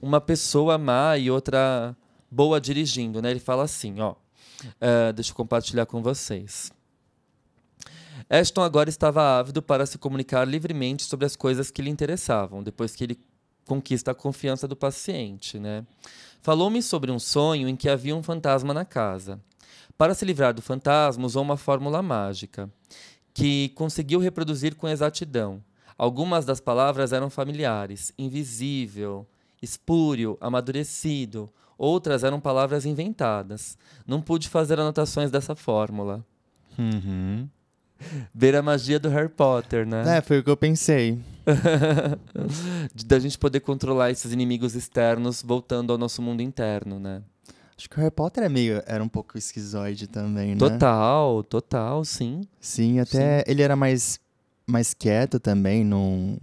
uma pessoa má e outra boa dirigindo, né? Ele fala assim, ó, é, deixa eu compartilhar com vocês. Ashton agora estava ávido para se comunicar livremente sobre as coisas que lhe interessavam, depois que ele conquista a confiança do paciente. Né? Falou-me sobre um sonho em que havia um fantasma na casa. Para se livrar do fantasma, usou uma fórmula mágica, que conseguiu reproduzir com exatidão. Algumas das palavras eram familiares: invisível, espúrio, amadurecido. Outras eram palavras inventadas. Não pude fazer anotações dessa fórmula. Uhum. Ver a magia do Harry Potter, né? É, foi o que eu pensei. Da gente poder controlar esses inimigos externos voltando ao nosso mundo interno, né? Acho que o Harry Potter é meio, era um pouco esquizoide também, né? Total, total, sim. Sim, até ele era mais, mais quieto também, não,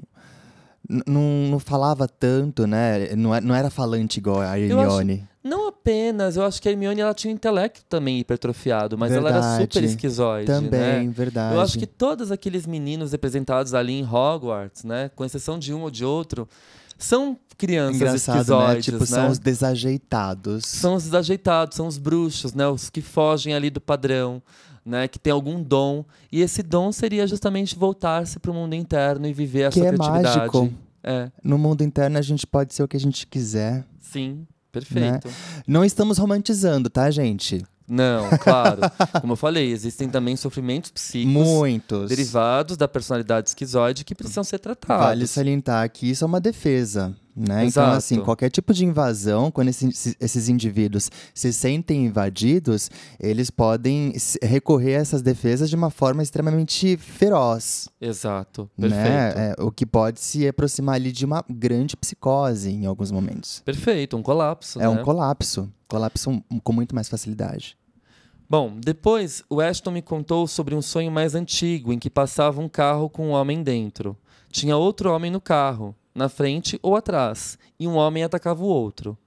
não, não falava tanto, né? Não, é- não era falante igual a acho- Hermione. Não apenas, eu acho que a Hermione ela tinha um intelecto também hipertrofiado, mas ela era Verdade. super esquizoide, Também, né? verdade. Eu acho que todos aqueles meninos representados ali em Hogwarts, né, com exceção de um ou de outro, são crianças Engraçado, né? esquizoides, Tipo, né? são os desajeitados. São os desajeitados, são os bruxos, né? Os que fogem ali do padrão, né? Que tem algum dom. E esse dom seria justamente voltar-se para o mundo interno e viver a Que sua é criatividade. mágico. É, No mundo interno a gente pode ser o que a gente quiser. sim, perfeito. Não estamos romantizando, tá, gente? Não, claro. Como eu falei, existem também sofrimentos psíquicos Muitos. derivados da personalidade esquizoide que precisam ser tratados. Vale salientar que isso é uma defesa, né? Então, assim, qualquer tipo de invasão, quando esses, esses indivíduos se sentem invadidos, eles podem recorrer a essas defesas de uma forma extremamente feroz, Exato, perfeito. né? É, o que pode se aproximar ali de uma grande psicose em alguns momentos. Perfeito, um colapso. É né? um colapso. Colapso com muito mais facilidade. Bom, depois o Ashton me contou sobre um sonho mais antigo em que passava um carro com um homem dentro. Tinha outro homem no carro, na frente ou atrás, e um homem atacava o outro.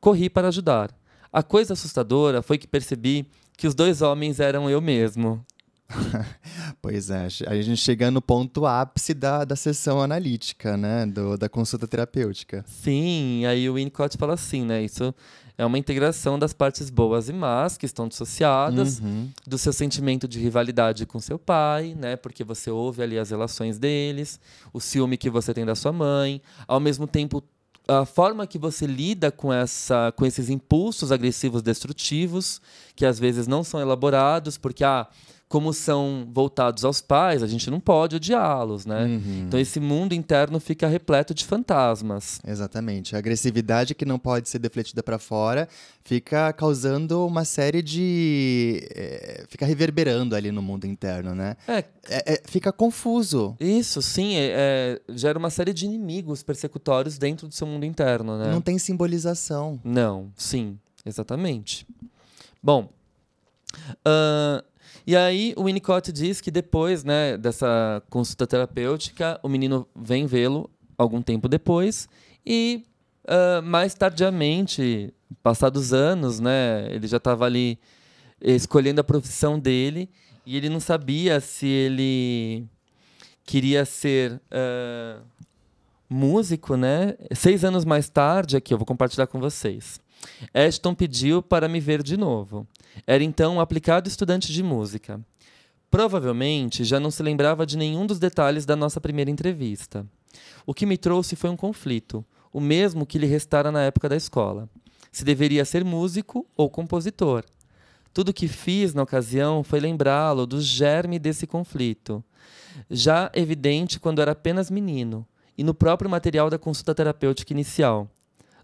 Corri para ajudar. A coisa assustadora foi que percebi que os dois homens eram eu mesmo. Pois é, a gente chega no ponto ápice da, da sessão analítica, né? Do, da consulta terapêutica. Sim, aí o Winnicott fala assim, né? Isso É uma integração das partes boas e más que estão dissociadas, Uhum. do seu sentimento de rivalidade com seu pai, né? Porque você ouve ali as relações deles, o ciúme que você tem da sua mãe, ao mesmo tempo a forma que você lida com essa com esses impulsos agressivos destrutivos, que às vezes não são elaborados, porque ah, como são voltados aos pais, a gente não pode odiá-los, né? Uhum. Então esse mundo interno fica repleto de fantasmas. Exatamente. A agressividade que não pode ser defletida para fora fica causando uma série de. eh, fica reverberando ali no mundo interno, né? É, É- é- fica confuso. isso sim, é- é, gera uma série de inimigos persecutórios dentro do seu mundo interno, né? Não tem simbolização. Não, sim, exatamente. Bom, ahn, e aí o Winnicott diz que depois né, dessa consulta terapêutica, o menino vem vê-lo algum tempo depois e ah, mais tardiamente, passados anos, né, ele já estava ali escolhendo a profissão dele e ele não sabia se ele queria ser ah, músico, né? Seis anos mais tarde, aqui eu vou compartilhar com vocês. Ashton pediu para me ver de novo. Era então um aplicado estudante de música. Provavelmente já não se lembrava de nenhum dos detalhes da nossa primeira entrevista. O que me trouxe foi um conflito, o mesmo que lhe restara na época da escola. Se deveria ser músico ou compositor. Tudo o que fiz na ocasião foi lembrá-lo do germe desse conflito, já evidente quando era apenas menino, e no próprio material da consulta terapêutica inicial.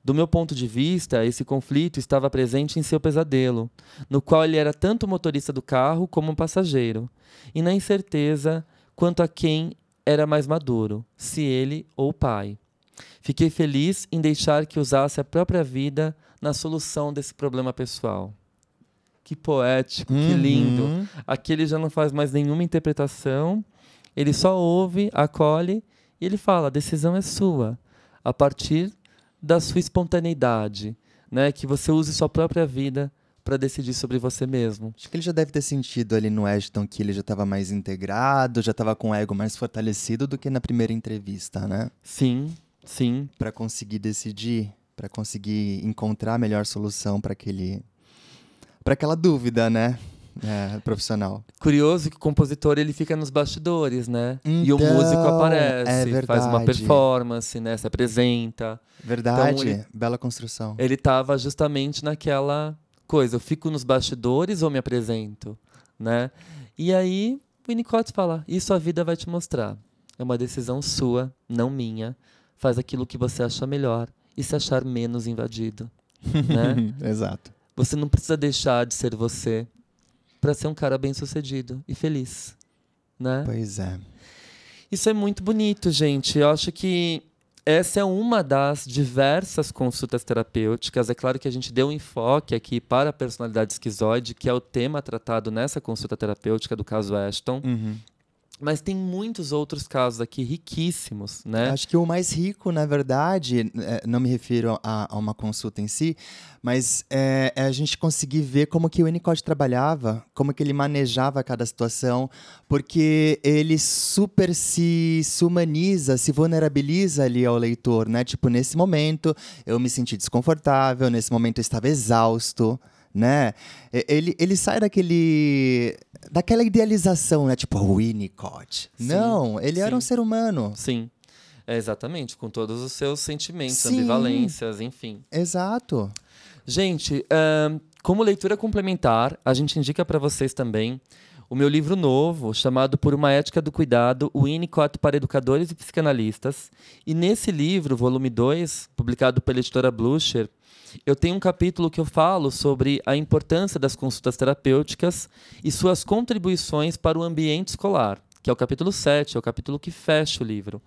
Do meu ponto de vista, esse conflito estava presente em seu pesadelo, no qual ele era tanto motorista do carro como um passageiro, e na incerteza quanto a quem era mais maduro, se ele ou o pai. Fiquei feliz em deixar que usasse a própria vida na solução desse problema pessoal. Que poético, que lindo. Uhum. Aqui ele já não faz mais nenhuma interpretação, ele só ouve, acolhe e ele fala: a decisão é sua, a partir da sua espontaneidade, né? que você use sua própria vida para decidir sobre você mesmo. Acho que ele já deve ter sentido ali no Ashton que ele já estava mais integrado, já estava com o ego mais fortalecido do que na primeira entrevista, né? Sim, sim. Para conseguir decidir, para conseguir encontrar a melhor solução para aquele para aquela dúvida, né? É, profissional. Curioso que o compositor ele fica nos bastidores, né? e o Então, músico é aparece, faz uma performance, né? Se apresenta. Verdade, ele- bela construção. Ele estava justamente naquela coisa, eu fico nos bastidores ou me apresento, né? E aí o Winnicott fala, isso a vida vai te mostrar. É uma decisão sua, não minha. Faz aquilo que você acha melhor e se achar menos invadido, né? Exato. Você não precisa deixar de ser você para ser um cara bem-sucedido e feliz, né? Pois é. Isso é muito bonito, gente. Eu acho que essa é uma das diversas consultas terapêuticas. É claro que a gente deu um enfoque aqui para a personalidade esquizoide, que é o tema tratado nessa consulta terapêutica do caso Ashton. Uhum. Mas tem muitos outros casos aqui riquíssimos, né? Acho que o mais rico, na verdade, é, não me refiro a, a uma consulta em si, mas é, é a gente conseguir ver como que o Winnicott trabalhava, como que ele manejava cada situação, porque ele super se, se humaniza, se vulnerabiliza ali ao leitor, né? Tipo, nesse momento eu me senti desconfortável, nesse momento eu estava exausto, né? Ele, ele sai daquele daquela idealização, né? Tipo, o Winnicott. Sim, Não, ele era sim. um ser humano. Sim. É exatamente, com todos os seus sentimentos, Sim. ambivalências, enfim. Exato. Gente, ahn, como leitura complementar, a gente indica para vocês também o meu livro novo, chamado Por uma Ética do Cuidado, o Winnicott para Educadores e Psicanalistas. E nesse livro, volume 2, publicado pela editora Blucher, eu tenho um capítulo que eu falo sobre a importância das consultas terapêuticas e suas contribuições para o ambiente escolar, que é o capítulo 7, é o capítulo que fecha o livro.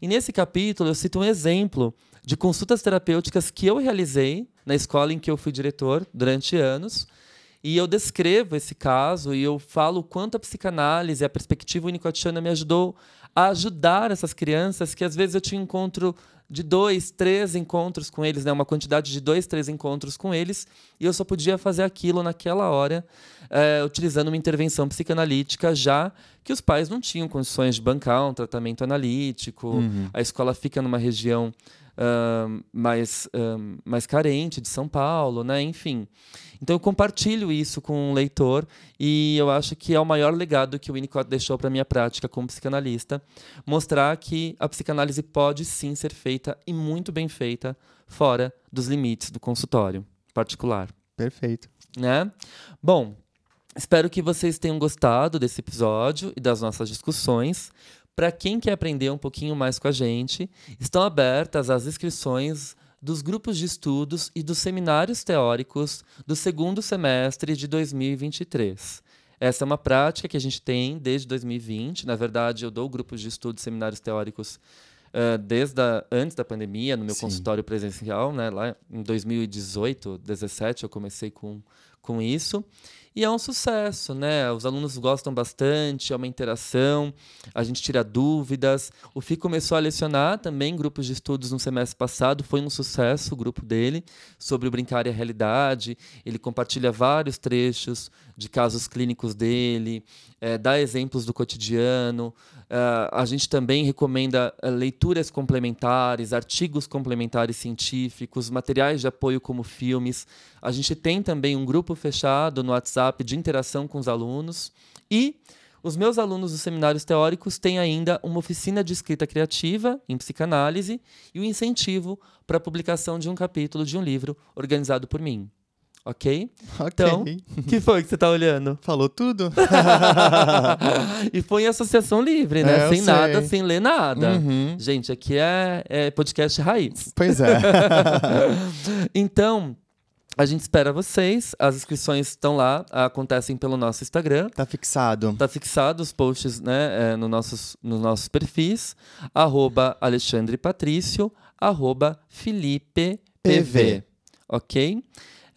E nesse capítulo eu cito um exemplo de consultas terapêuticas que eu realizei na escola em que eu fui diretor durante anos. E eu descrevo esse caso e eu falo quanto a psicanálise, a perspectiva unicottiana me ajudou a ajudar essas crianças que às vezes eu tinha encontro de dois, três encontros com eles, né? uma quantidade de dois, três encontros com eles, e eu só podia fazer aquilo naquela hora, eh, utilizando uma intervenção psicanalítica, já que os pais não tinham condições de bancar um tratamento analítico, a escola fica numa região mais, mais carente de São Paulo, né? Enfim. Então eu compartilho isso com o leitor e eu acho que é o maior legado que o Winnicott deixou para minha prática como psicanalista, mostrar que a psicanálise pode sim ser feita e muito bem feita fora dos limites do consultório particular. Perfeito. Né? Bom, espero que vocês tenham gostado desse episódio e das nossas discussões. Para quem quer aprender um pouquinho mais com a gente, estão abertas as inscrições dos grupos de estudos e dos seminários teóricos do segundo semestre de 2023. Essa é uma prática que a gente tem desde 2020. Na verdade, eu dou grupos de estudos e seminários teóricos uh, desde a, antes da pandemia, no meu Sim. consultório presencial. Né? Lá em 2018, 2017, eu comecei com, com isso. E é um sucesso, né? Os alunos gostam bastante, é uma interação, a gente tira dúvidas. O FI começou a lecionar também grupos de estudos no semestre passado, foi um sucesso o grupo dele, sobre o brincar e a realidade. Ele compartilha vários trechos de casos clínicos dele, é, dá exemplos do cotidiano. Uh, a gente também recomenda uh, leituras complementares, artigos complementares científicos, materiais de apoio como filmes. A gente tem também um grupo fechado no WhatsApp de interação com os alunos. E os meus alunos dos seminários teóricos têm ainda uma oficina de escrita criativa em psicanálise e o um incentivo para a publicação de um capítulo de um livro organizado por mim. Ok? Então, o que foi que você está olhando? Falou tudo. e foi em associação livre, né? É, sem nada, sem ler nada. Uhum. Gente, aqui é, é podcast raiz. Pois é. então, a gente espera vocês. As inscrições estão lá, acontecem pelo nosso Instagram. Tá fixado. Tá fixado os posts, né, é, no nossos, nos nossos perfis. Arroba Alexandre Patrício, arroba Felipe PV. Ok?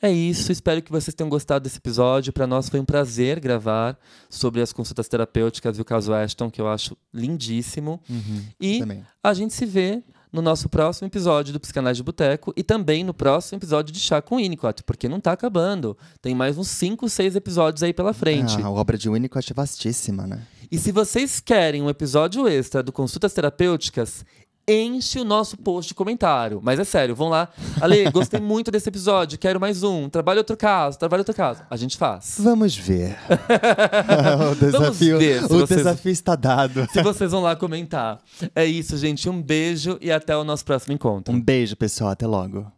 É isso, espero que vocês tenham gostado desse episódio. Para nós foi um prazer gravar sobre as consultas terapêuticas e o caso Ashton, que eu acho lindíssimo. Uhum, e também. a gente se vê no nosso próximo episódio do Psicanálise de Boteco e também no próximo episódio de Chá com Winnicott, porque não está acabando. Tem mais uns 5, 6 episódios aí pela frente. Ah, a obra de Winnicott é vastíssima, né? E se vocês querem um episódio extra do Consultas Terapêuticas, enche o nosso post de comentário. Mas é sério, vão lá. Ale, gostei muito desse episódio, quero mais um. Trabalho outro caso, trabalho outro caso. A gente faz. Vamos ver. o desafio, ver o vocês, desafio está dado. Se vocês vão lá comentar. É isso, gente. Um beijo e até o nosso próximo encontro. Um beijo, pessoal. Até logo.